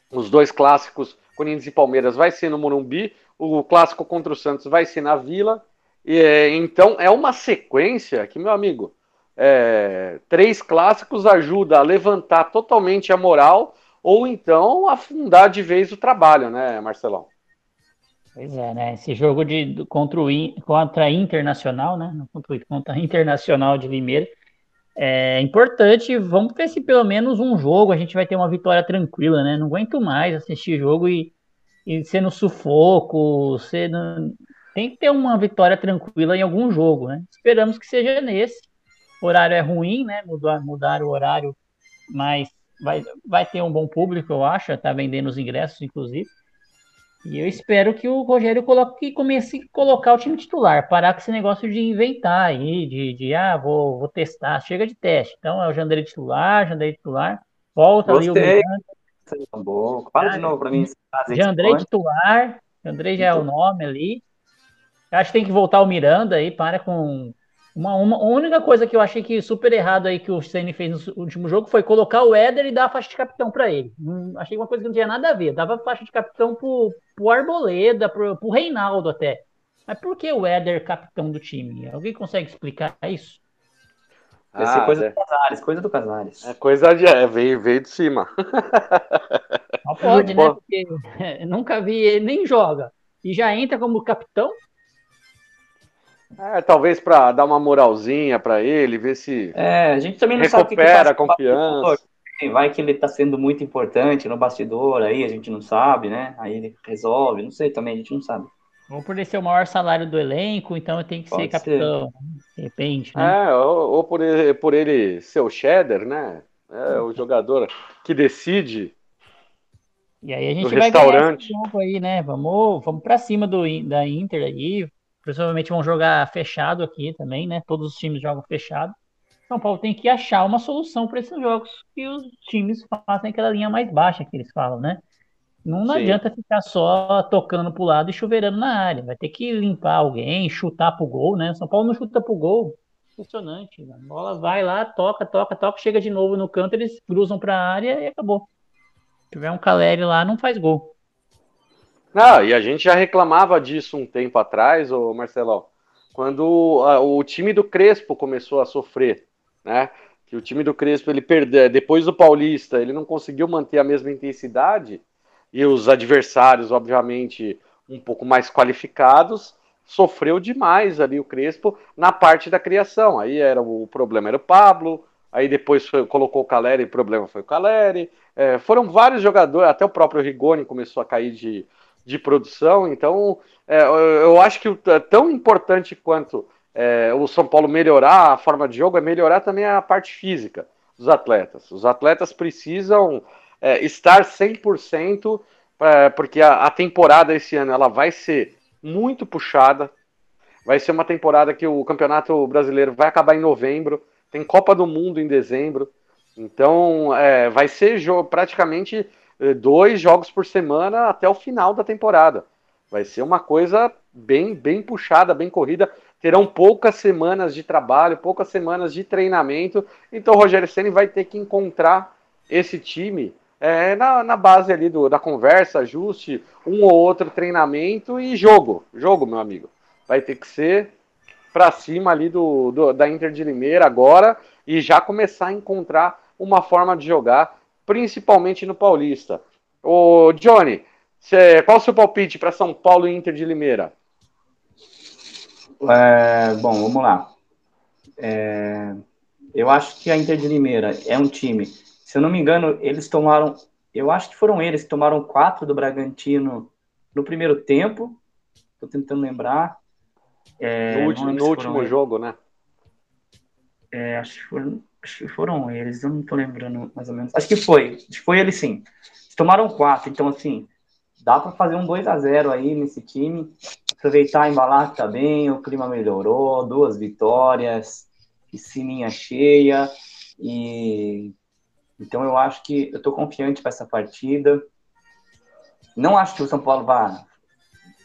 Os dois clássicos, Corinthians e Palmeiras, vai ser no Morumbi, o clássico contra o Santos vai ser na Vila. E, é, então é uma sequência que, meu amigo, é, três clássicos ajuda a levantar totalmente a moral ou então afundar de vez o trabalho, né, Marcelão? Pois é, né? Esse jogo de, contra, o, contra a Internacional, né? Contra, contra a Internacional de Limeira, é importante. Vamos ver se pelo menos um jogo a gente vai ter uma vitória tranquila, né? Não aguento mais assistir jogo e, e ser no sufoco, ser no... tem que ter uma vitória tranquila em algum jogo, né? Esperamos que seja nesse. O horário é ruim, né? Mudar, mudar o horário, mas vai, vai ter um bom público, eu acho. Tá vendendo os ingressos, inclusive. E eu espero que o Rogério coloque, comece a colocar o time titular, parar com esse negócio de inventar aí, de, de ah, vou, vou testar, chega de teste. Então é o Jandeira titular, Jandeira titular, volta Gostei. ali o Miranda. Fala de novo para mim. Jandrei titular, Jandrei já é o nome ali. Acho que tem que voltar o Miranda aí, para com uma, uma a única coisa que eu achei que super errado aí que o Ceni fez no último jogo foi colocar o Éder e dar a faixa de capitão para ele. Hum, achei uma coisa que não tinha nada a ver. Dava a faixa de capitão pro, pro Arboleda, pro, pro Reinaldo até. Mas por que o Éder capitão do time? Alguém consegue explicar isso? Deve ser ah, coisa é. do Casares, coisa do Casares. É coisa de. É, veio, veio de cima. Não pode, né? Porque nunca vi ele, nem joga. E já entra como capitão? É, talvez para dar uma moralzinha para ele, ver se é, a gente também não recupera sabe que que a confiança. Vai que ele está sendo muito importante no bastidor, aí a gente não sabe, né? Aí ele resolve, não sei também, a gente não sabe. Ou por ele ser o maior salário do elenco, então tem que Pode ser capitão, ser. de repente, né? É, ou, ou, por, ele, por ele ser o cheddar, né? É o jogador que decide. E aí a gente vai restaurante. ganhar esse jogo aí, né? Vamos, vamos para cima do, da Inter aí, Provavelmente vão jogar fechado aqui também, né? Todos os times jogam fechado. São Paulo tem que achar uma solução para esses jogos que os times fazem aquela linha mais baixa que eles falam, né? Não, não adianta ficar só tocando pro lado e chuveirando na área. Vai ter que limpar alguém, chutar pro gol, né? São Paulo não chuta pro gol. Impressionante. A bola vai lá, toca, toca, toca, chega de novo no canto, eles cruzam pra área e acabou. Se tiver um Caleri lá, não faz gol. Não, e a gente já reclamava disso um tempo atrás, ô Marcelão, quando a, o time do Crespo começou a sofrer, né? Que o time do Crespo ele perdeu, depois do Paulista, ele não conseguiu manter a mesma intensidade e os adversários, obviamente, um pouco mais qualificados, sofreu demais ali o Crespo na parte da criação. Aí era o problema era o Pablo, aí depois foi, colocou o Caleri, o problema foi o Caleri. É, foram vários jogadores, até o próprio Rigoni começou a cair de, de produção. Então, é, eu acho que é tão importante quanto é, o São Paulo melhorar a forma de jogo é melhorar também a parte física dos atletas. Os atletas precisam é, estar 100%, é, porque a, a temporada esse ano ela vai ser muito puxada. Vai ser uma temporada que o Campeonato Brasileiro vai acabar em novembro, tem Copa do Mundo em dezembro. Então, é, vai ser praticamente dois jogos por semana até o final da temporada. Vai ser uma coisa bem, bem puxada, bem corrida. Terão poucas semanas de trabalho, poucas semanas de treinamento. Então o Rogério Ceni vai ter que encontrar esse time é, na, na base ali do, da conversa, ajuste, um ou outro treinamento e jogo. Jogo, meu amigo. Vai ter que ser para cima ali do, do, da Inter de Limeira agora e já começar a encontrar uma forma de jogar principalmente no Paulista. Ô, Johnny, cê, qual o seu palpite para São Paulo e Inter de Limeira? É, bom, vamos lá. É, eu acho que a Inter de Limeira é um time. Se eu não me engano, eles tomaram. Eu acho que foram eles que tomaram quatro do Bragantino no primeiro tempo. Estou tentando lembrar. É, no último, no último jogo, né? É, acho que foram Acho que foram eles, eu não tô lembrando mais ou menos. Acho que foi, foi eles sim. Tomaram quatro, então assim, dá para fazer um 2 a 0 aí nesse time. Aproveitar, embalar que tá bem, o clima melhorou, duas vitórias, piscininha cheia e então eu acho que eu tô confiante para essa partida. Não acho que o São Paulo vá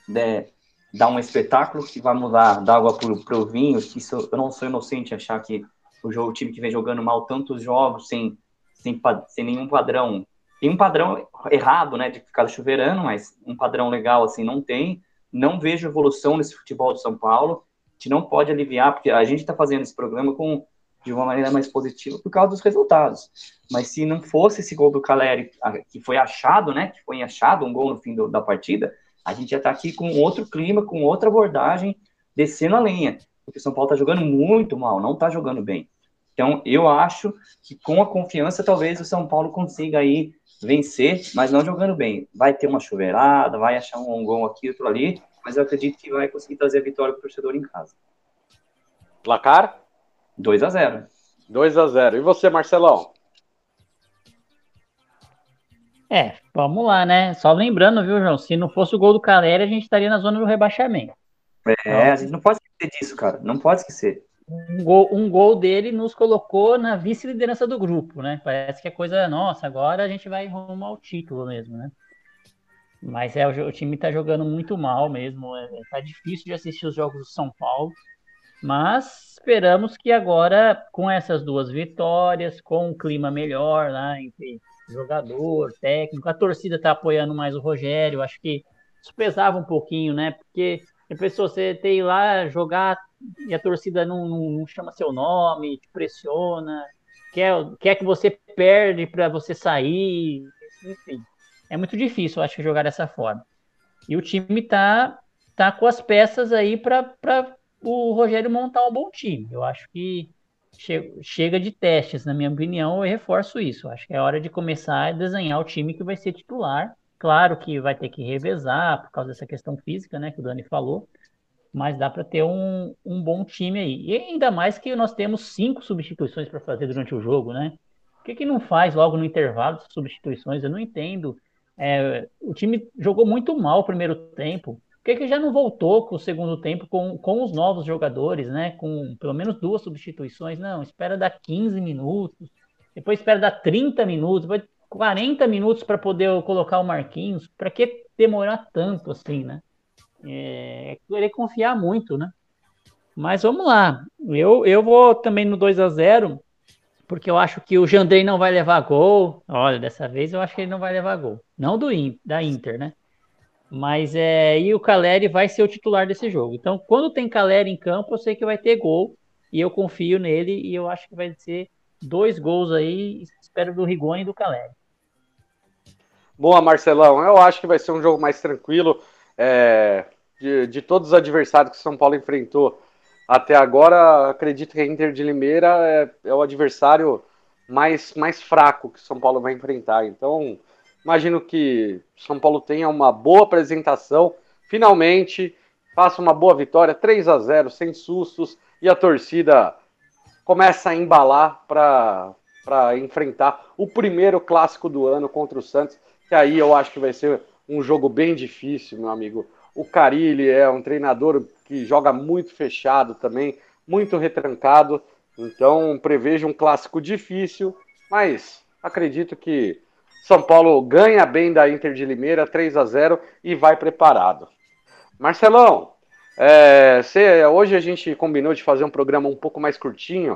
né, dar um espetáculo que vai mudar da água pro, pro vinho. Isso eu não sou inocente achar que o, jogo, o time que vem jogando mal tantos jogos sem, sem, sem nenhum padrão. Tem um padrão errado, né, de ficar chuveirando, mas um padrão legal assim não tem. Não vejo evolução nesse futebol do São Paulo. A gente não pode aliviar, porque a gente está fazendo esse programa com de uma maneira mais positiva por causa dos resultados. Mas se não fosse esse gol do Caleri, que foi achado, né, que foi achado, um gol no fim do, da partida, a gente já está aqui com outro clima, com outra abordagem, descendo a lenha. Porque o São Paulo está jogando muito mal, não está jogando bem. Então, eu acho que com a confiança, talvez o São Paulo consiga aí vencer, mas não jogando bem. Vai ter uma chuveirada, vai achar um gol aqui, outro ali, mas eu acredito que vai conseguir trazer a vitória para o torcedor em casa. Placar? 2 a 0 2 a 0 E você, Marcelão? É, vamos lá, né? Só lembrando, viu, João? Se não fosse o gol do Caleri, a gente estaria na zona do rebaixamento. É, então, a gente não pode esquecer disso, cara. Não pode esquecer. Um gol, um gol dele nos colocou na vice-liderança do grupo, né? Parece que é coisa nossa, agora a gente vai rumo ao título mesmo, né? Mas é, o, o time tá jogando muito mal mesmo. É, tá difícil de assistir os jogos do São Paulo. Mas esperamos que agora, com essas duas vitórias, com um clima melhor lá entre jogador, técnico, a torcida está apoiando mais o Rogério, acho que isso pesava um pouquinho, né? Porque a pessoa você tem ir lá jogar e a torcida não, não, não chama seu nome, te pressiona, quer, quer que você perde para você sair, enfim. É muito difícil, eu acho, jogar dessa forma. E o time tá, tá com as peças aí para o Rogério montar um bom time. Eu acho que chega de testes, na minha opinião, eu reforço isso. Acho que é hora de começar a desenhar o time que vai ser titular. Claro que vai ter que revezar por causa dessa questão física, né, que o Dani falou, mas dá para ter um, um bom time aí. E ainda mais que nós temos cinco substituições para fazer durante o jogo, né? Por que, que não faz logo no intervalo substituições? Eu não entendo. É, o time jogou muito mal o primeiro tempo. Por que, que já não voltou com o segundo tempo com, com os novos jogadores, né? Com pelo menos duas substituições? Não, espera dar 15 minutos, depois espera dar 30 minutos, depois 40 minutos para poder colocar o Marquinhos. Para que demorar tanto assim, né? É, querer confiar muito, né? Mas vamos lá. Eu, eu vou também no 2 a 0 porque eu acho que o Jandrei não vai levar gol. Olha, dessa vez eu acho que ele não vai levar gol. Não do da Inter, né? Mas é, e o Caleri vai ser o titular desse jogo. Então, quando tem Caleri em campo, eu sei que vai ter gol e eu confio nele e eu acho que vai ser dois gols aí, espero do Rigoni e do Caleri. Boa, Marcelão. Eu acho que vai ser um jogo mais tranquilo. É, de, de, todos os adversários que o São Paulo enfrentou até agora, acredito que a Inter de Limeira é, é o adversário mais, mais fraco que o São Paulo vai enfrentar. Então, Imagino que São Paulo tenha uma boa apresentação, finalmente faça uma boa vitória, 3 a 0 sem sustos, e a torcida começa a embalar para enfrentar o primeiro clássico do ano contra o Santos, que aí eu acho que vai ser um jogo bem difícil, meu amigo. O Carilli é um treinador que joga muito fechado também, muito retrancado, então prevejo um clássico difícil, mas acredito que são Paulo ganha bem da Inter de Limeira, 3 a 0 e vai preparado. Marcelão, é, cê, hoje a gente combinou de fazer um programa um pouco mais curtinho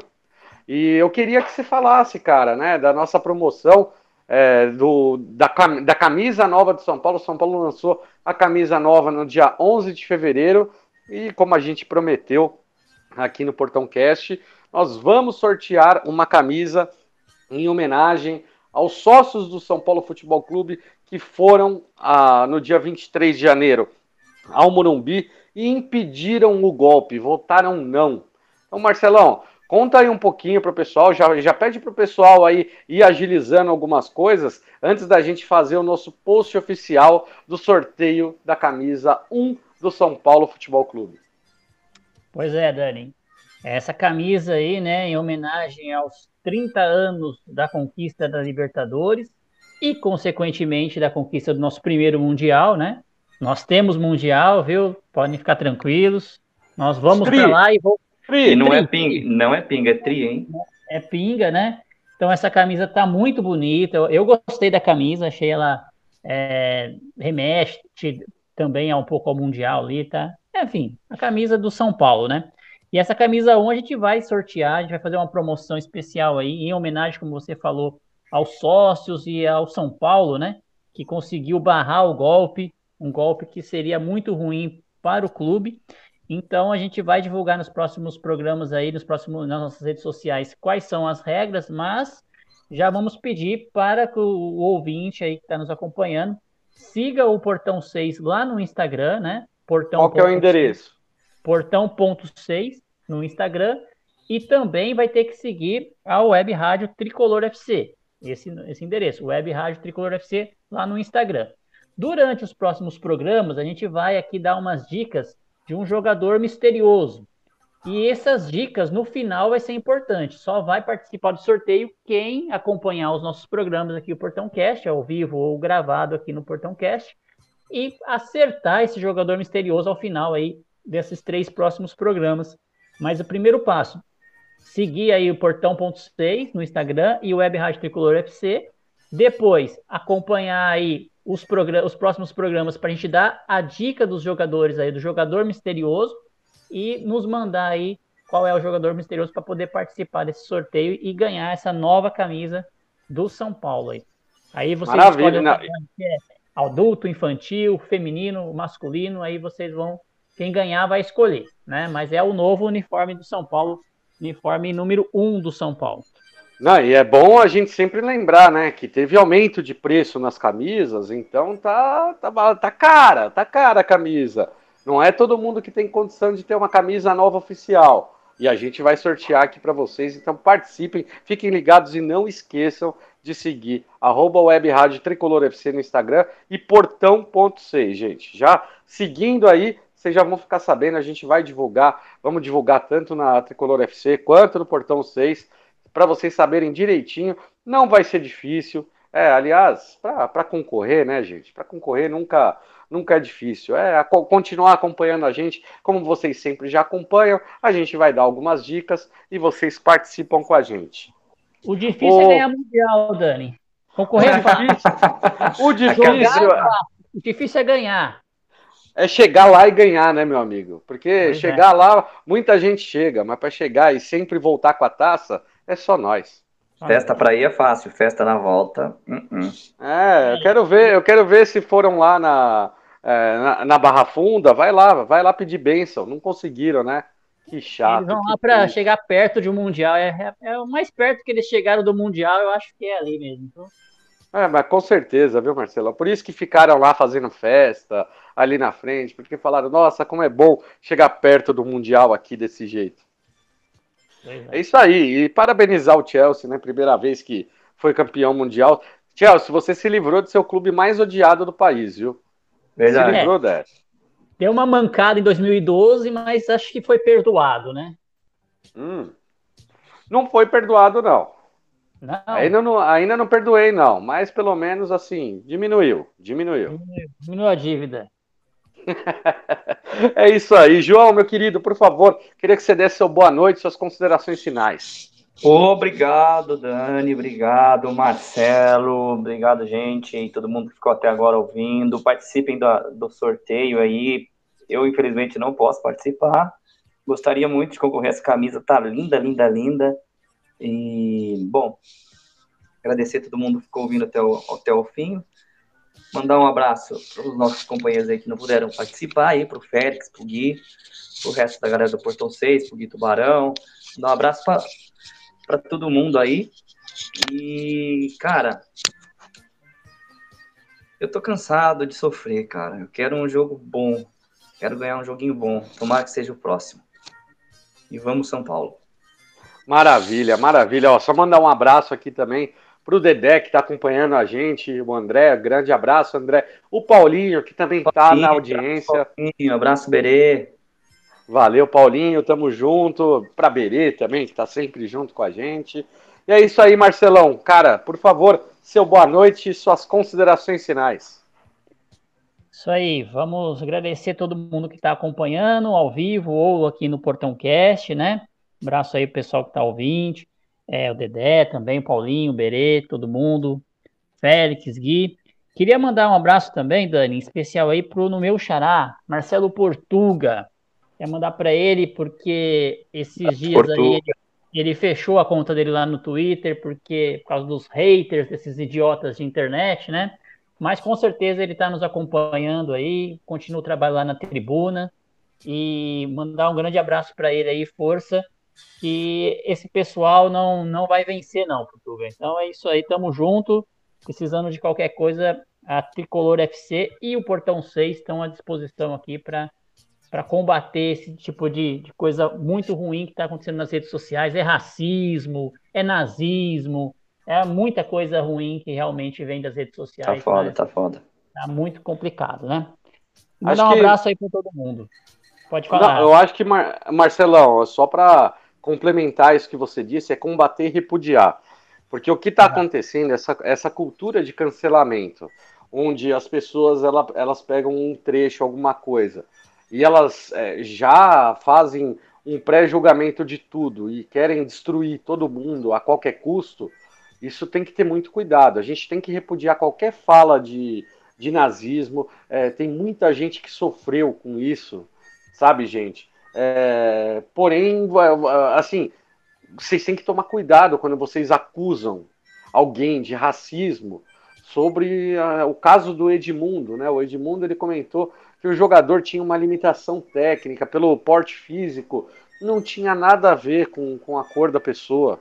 e eu queria que você falasse, cara, né, da nossa promoção é, do, da, da camisa nova de São Paulo. São Paulo lançou a camisa nova no dia 11 de fevereiro e, como a gente prometeu aqui no Portão Cast, nós vamos sortear uma camisa em homenagem aos sócios do São Paulo Futebol Clube que foram ah, no dia 23 de janeiro ao Morumbi e impediram o golpe, votaram não. Então, Marcelão, conta aí um pouquinho para o pessoal, já, já pede para o pessoal aí ir agilizando algumas coisas antes da gente fazer o nosso post oficial do sorteio da camisa 1 do São Paulo Futebol Clube. Pois é, Dani. Essa camisa aí, né, em homenagem aos 30 anos da conquista da Libertadores e, consequentemente, da conquista do nosso primeiro Mundial, né? Nós temos Mundial, viu? Podem ficar tranquilos. Nós vamos para lá e vou. E não é pinga, não é pinga, é tri, hein? É pinga, né? Então essa camisa tá muito bonita. Eu, eu gostei da camisa, achei ela é, remete também a um pouco ao Mundial ali, tá? Enfim, a camisa do São Paulo, né? E essa camisa 1 a gente vai sortear, a gente vai fazer uma promoção especial aí, em homenagem, como você falou, aos sócios e ao São Paulo, né? Que conseguiu barrar o golpe, um golpe que seria muito ruim para o clube. Então a gente vai divulgar nos próximos programas aí, nos próximos, nas nossas redes sociais, quais são as regras, mas já vamos pedir para que o ouvinte aí que está nos acompanhando siga o Portão 6 lá no Instagram, né? Portão. Qual que é o endereço? Portão.6 no Instagram. E também vai ter que seguir a Web Rádio Tricolor FC. Esse, esse endereço, Web Rádio Tricolor FC, lá no Instagram. Durante os próximos programas, a gente vai aqui dar umas dicas de um jogador misterioso. E essas dicas no final vai ser importante. Só vai participar do sorteio quem acompanhar os nossos programas aqui o Portão Cast, ao vivo ou gravado aqui no Portão Cast, e acertar esse jogador misterioso ao final aí desses três próximos programas. Mas o primeiro passo, seguir aí o Portão.6 no Instagram e o Web Rádio Tricolor FC. Depois, acompanhar aí os, os próximos programas para a gente dar a dica dos jogadores aí, do jogador misterioso, e nos mandar aí qual é o jogador misterioso para poder participar desse sorteio e ganhar essa nova camisa do São Paulo aí. Aí você Maravilha, escolhe é adulto, infantil, feminino, masculino, aí vocês vão quem ganhar vai escolher, né? Mas é o novo uniforme do São Paulo, uniforme número um do São Paulo. Não, e é bom a gente sempre lembrar, né, que teve aumento de preço nas camisas, então tá, tá, tá cara, tá cara a camisa. Não é todo mundo que tem condição de ter uma camisa nova oficial. E a gente vai sortear aqui para vocês, então participem, fiquem ligados e não esqueçam de seguir arroba web rádio tricolor FC no Instagram e portão.6, gente. Já seguindo aí, vocês já vão ficar sabendo, a gente vai divulgar, vamos divulgar tanto na Tricolor FC quanto no Portão 6 para vocês saberem direitinho. Não vai ser difícil. É, aliás, para concorrer, né, gente? Para concorrer nunca, nunca é difícil. É continuar acompanhando a gente, como vocês sempre já acompanham. A gente vai dar algumas dicas e vocês participam com a gente. O difícil é o... é ganhar mundial, Dani. Concorrer é o difícil, é o difícil é ganhar. É chegar lá e ganhar, né, meu amigo? Porque pois chegar é. lá, muita gente chega, mas para chegar e sempre voltar com a taça, é só nós. Festa para ir é fácil, festa na volta. Uh -uh. É, eu quero ver, eu quero ver se foram lá na, é, na, na, Barra Funda, vai lá, vai lá pedir bênção. Não conseguiram, né? Que chato. Eles vão lá para chegar perto de um Mundial. É, é, é, o mais perto que eles chegaram do Mundial, eu acho que é ali mesmo. Então... É, mas com certeza, viu, Marcelo? Por isso que ficaram lá fazendo festa ali na frente, porque falaram, nossa, como é bom chegar perto do Mundial aqui desse jeito. É. é isso aí. E parabenizar o Chelsea, né? Primeira vez que foi campeão mundial. Chelsea, você se livrou de seu clube mais odiado do país, viu? Verdade. Se livrou é. dessa. Deu uma mancada em 2012, mas acho que foi perdoado, né? Hum. Não foi perdoado, não. Não. Ainda, não. ainda não perdoei, não. Mas pelo menos assim, diminuiu. Diminuiu. Diminuiu, diminuiu a dívida. é isso aí. João, meu querido, por favor, queria que você desse seu boa noite, suas considerações finais. Obrigado, Dani. Obrigado, Marcelo. Obrigado, gente, e todo mundo que ficou até agora ouvindo. Participem do, do sorteio aí. Eu, infelizmente, não posso participar. Gostaria muito de concorrer. Essa camisa tá linda, linda, linda. E, bom, agradecer a todo mundo que ficou ouvindo até o, até o fim. Mandar um abraço para os nossos companheiros aí que não puderam participar aí, para o Félix, para o Gui, para o resto da galera do Portão 6, para o Gui Tubarão. Mandar um abraço para todo mundo aí. E, cara, eu tô cansado de sofrer, cara. Eu quero um jogo bom. Quero ganhar um joguinho bom. Tomara que seja o próximo. E vamos, São Paulo. Maravilha, maravilha. Ó, só mandar um abraço aqui também para o Dedé, que está acompanhando a gente, o André, grande abraço, André. O Paulinho, que também está na audiência. Paulinho, abraço, Berê. Valeu, Paulinho, tamo junto. Para Berê também, que está sempre junto com a gente. E é isso aí, Marcelão. Cara, por favor, seu boa noite e suas considerações finais. Isso aí, vamos agradecer todo mundo que está acompanhando ao vivo ou aqui no Portão Cast, né? abraço aí pro pessoal que está ouvindo é, o Dedé também, o Paulinho, o Berê, todo mundo, Félix, Gui. Queria mandar um abraço também, Dani, em especial aí pro no meu xará, Marcelo Portuga. Quer mandar para ele porque esses dias Portuga. aí ele, ele, fechou a conta dele lá no Twitter porque por causa dos haters, desses idiotas de internet, né? Mas com certeza ele está nos acompanhando aí, continua o trabalho lá na tribuna e mandar um grande abraço para ele aí, força que esse pessoal não, não vai vencer, não, Portugal. Então é isso aí, tamo junto. Precisando de qualquer coisa, a Tricolor FC e o Portão 6 estão à disposição aqui para para combater esse tipo de, de coisa muito ruim que está acontecendo nas redes sociais. É racismo, é nazismo, é muita coisa ruim que realmente vem das redes sociais. Tá foda, tá foda. Tá muito complicado, né? Mandar um que... abraço aí para todo mundo. Pode falar. Não, eu acho que, Mar... Marcelão, só para complementar isso que você disse, é combater e repudiar. Porque o que está acontecendo, essa, essa cultura de cancelamento, onde as pessoas ela, elas pegam um trecho, alguma coisa, e elas é, já fazem um pré-julgamento de tudo e querem destruir todo mundo a qualquer custo, isso tem que ter muito cuidado. A gente tem que repudiar qualquer fala de, de nazismo. É, tem muita gente que sofreu com isso, sabe, gente? É, porém, assim, vocês têm que tomar cuidado quando vocês acusam alguém de racismo sobre o caso do Edmundo, né? O Edmundo ele comentou que o jogador tinha uma limitação técnica pelo porte físico, não tinha nada a ver com, com a cor da pessoa,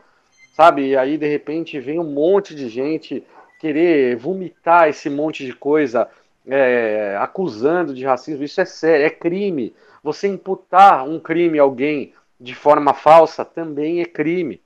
sabe? E aí de repente vem um monte de gente querer vomitar esse monte de coisa, é, acusando de racismo. Isso é sério, é crime. Você imputar um crime a alguém de forma falsa também é crime.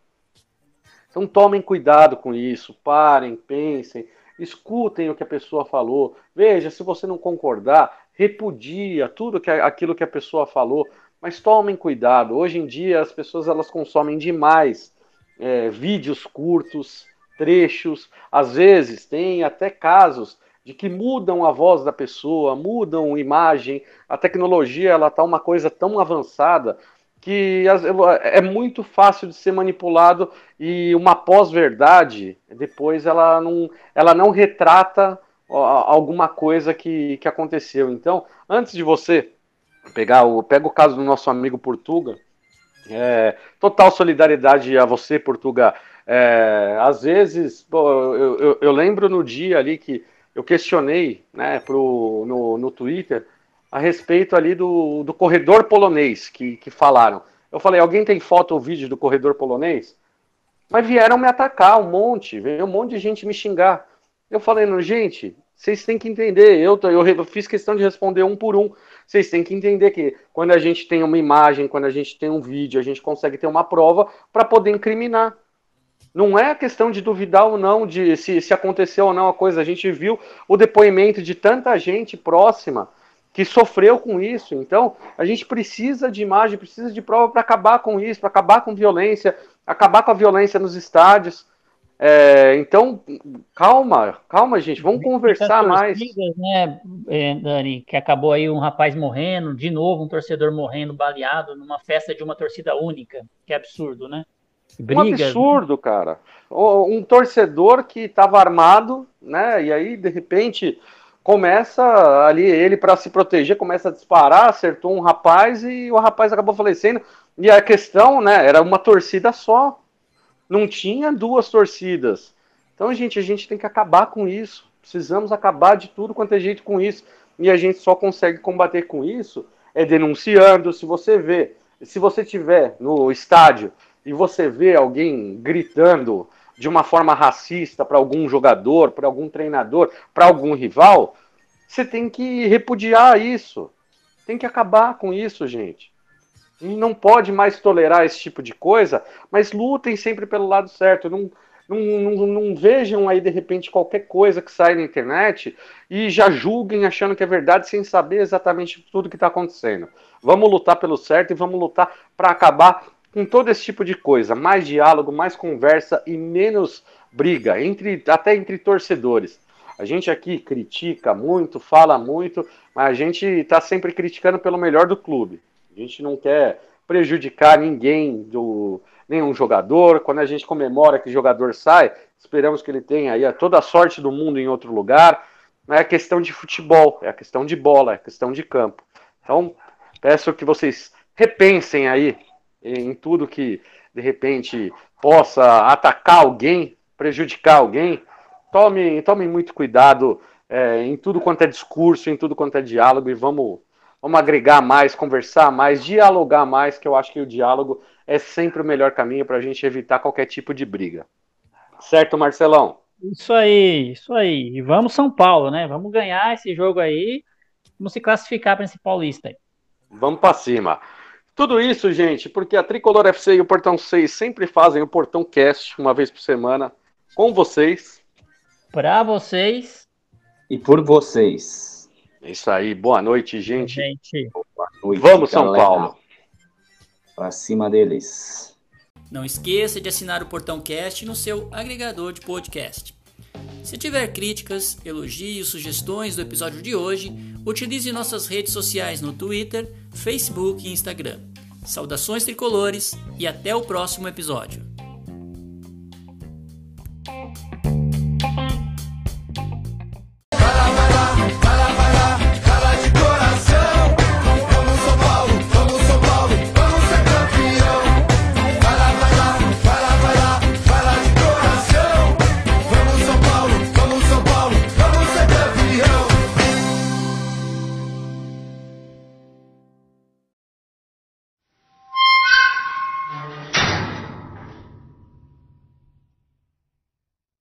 Então tomem cuidado com isso, parem, pensem, escutem o que a pessoa falou. Veja, se você não concordar, repudia tudo que aquilo que a pessoa falou, mas tomem cuidado. Hoje em dia as pessoas elas consomem demais é, vídeos curtos, trechos, às vezes tem até casos de que mudam a voz da pessoa, mudam imagem. A tecnologia ela tá uma coisa tão avançada que é muito fácil de ser manipulado e uma pós-verdade depois ela não, ela não retrata alguma coisa que, que aconteceu. Então, antes de você pegar o, pega o caso do nosso amigo Portuga, é, total solidariedade a você, Portuga. É, às vezes, pô, eu, eu, eu, lembro no dia ali que eu questionei né, pro, no, no Twitter a respeito ali do, do corredor polonês que, que falaram. Eu falei, alguém tem foto ou vídeo do corredor polonês? Mas vieram me atacar um monte, veio um monte de gente me xingar. Eu falei, gente, vocês têm que entender. Eu, eu fiz questão de responder um por um. Vocês têm que entender que quando a gente tem uma imagem, quando a gente tem um vídeo, a gente consegue ter uma prova para poder incriminar. Não é questão de duvidar ou não de se, se aconteceu ou não a coisa. A gente viu o depoimento de tanta gente próxima que sofreu com isso. Então, a gente precisa de imagem, precisa de prova para acabar com isso, para acabar com violência, acabar com a violência nos estádios. É, então, calma, calma, gente, vamos conversar mais. Né, é, Dani, que acabou aí um rapaz morrendo, de novo um torcedor morrendo, baleado, numa festa de uma torcida única. Que absurdo, né? Brigas, um absurdo, né? cara. Um torcedor que estava armado, né? E aí, de repente, começa ali ele para se proteger, começa a disparar, acertou um rapaz e o rapaz acabou falecendo. E a questão, né, era uma torcida só. Não tinha duas torcidas. Então, gente, a gente tem que acabar com isso. Precisamos acabar de tudo quanto é jeito com isso. E a gente só consegue combater com isso é denunciando. Se você vê, se você tiver no estádio e você vê alguém gritando de uma forma racista para algum jogador, para algum treinador, para algum rival, você tem que repudiar isso. Tem que acabar com isso, gente. Gente não pode mais tolerar esse tipo de coisa, mas lutem sempre pelo lado certo. Não, não, não, não, vejam aí de repente qualquer coisa que sai na internet e já julguem achando que é verdade sem saber exatamente tudo que está acontecendo. Vamos lutar pelo certo e vamos lutar para acabar com todo esse tipo de coisa. Mais diálogo, mais conversa e menos briga, entre, até entre torcedores. A gente aqui critica muito, fala muito, mas a gente está sempre criticando pelo melhor do clube. A gente não quer prejudicar ninguém, do, nenhum jogador. Quando a gente comemora que o jogador sai, esperamos que ele tenha aí toda a sorte do mundo em outro lugar. Não é questão de futebol, é questão de bola, é questão de campo. Então, peço que vocês repensem aí em tudo que de repente possa atacar alguém, prejudicar alguém. Tome, tome muito cuidado é, em tudo quanto é discurso, em tudo quanto é diálogo e vamos Vamos agregar mais, conversar mais, dialogar mais, que eu acho que o diálogo é sempre o melhor caminho para a gente evitar qualquer tipo de briga. Certo, Marcelão? Isso aí, isso aí. E vamos São Paulo, né? Vamos ganhar esse jogo aí. Vamos se classificar para esse paulista aí. Vamos para cima. Tudo isso, gente, porque a Tricolor FC e o Portão 6 sempre fazem o Portão Cast uma vez por semana com vocês. Para vocês. E por vocês. É isso aí. Boa noite, gente. gente. Boa noite, Vamos, São Paulo. Para cima deles. Não esqueça de assinar o Portão Cast no seu agregador de podcast. Se tiver críticas, elogios, sugestões do episódio de hoje, utilize nossas redes sociais no Twitter, Facebook e Instagram. Saudações tricolores e até o próximo episódio.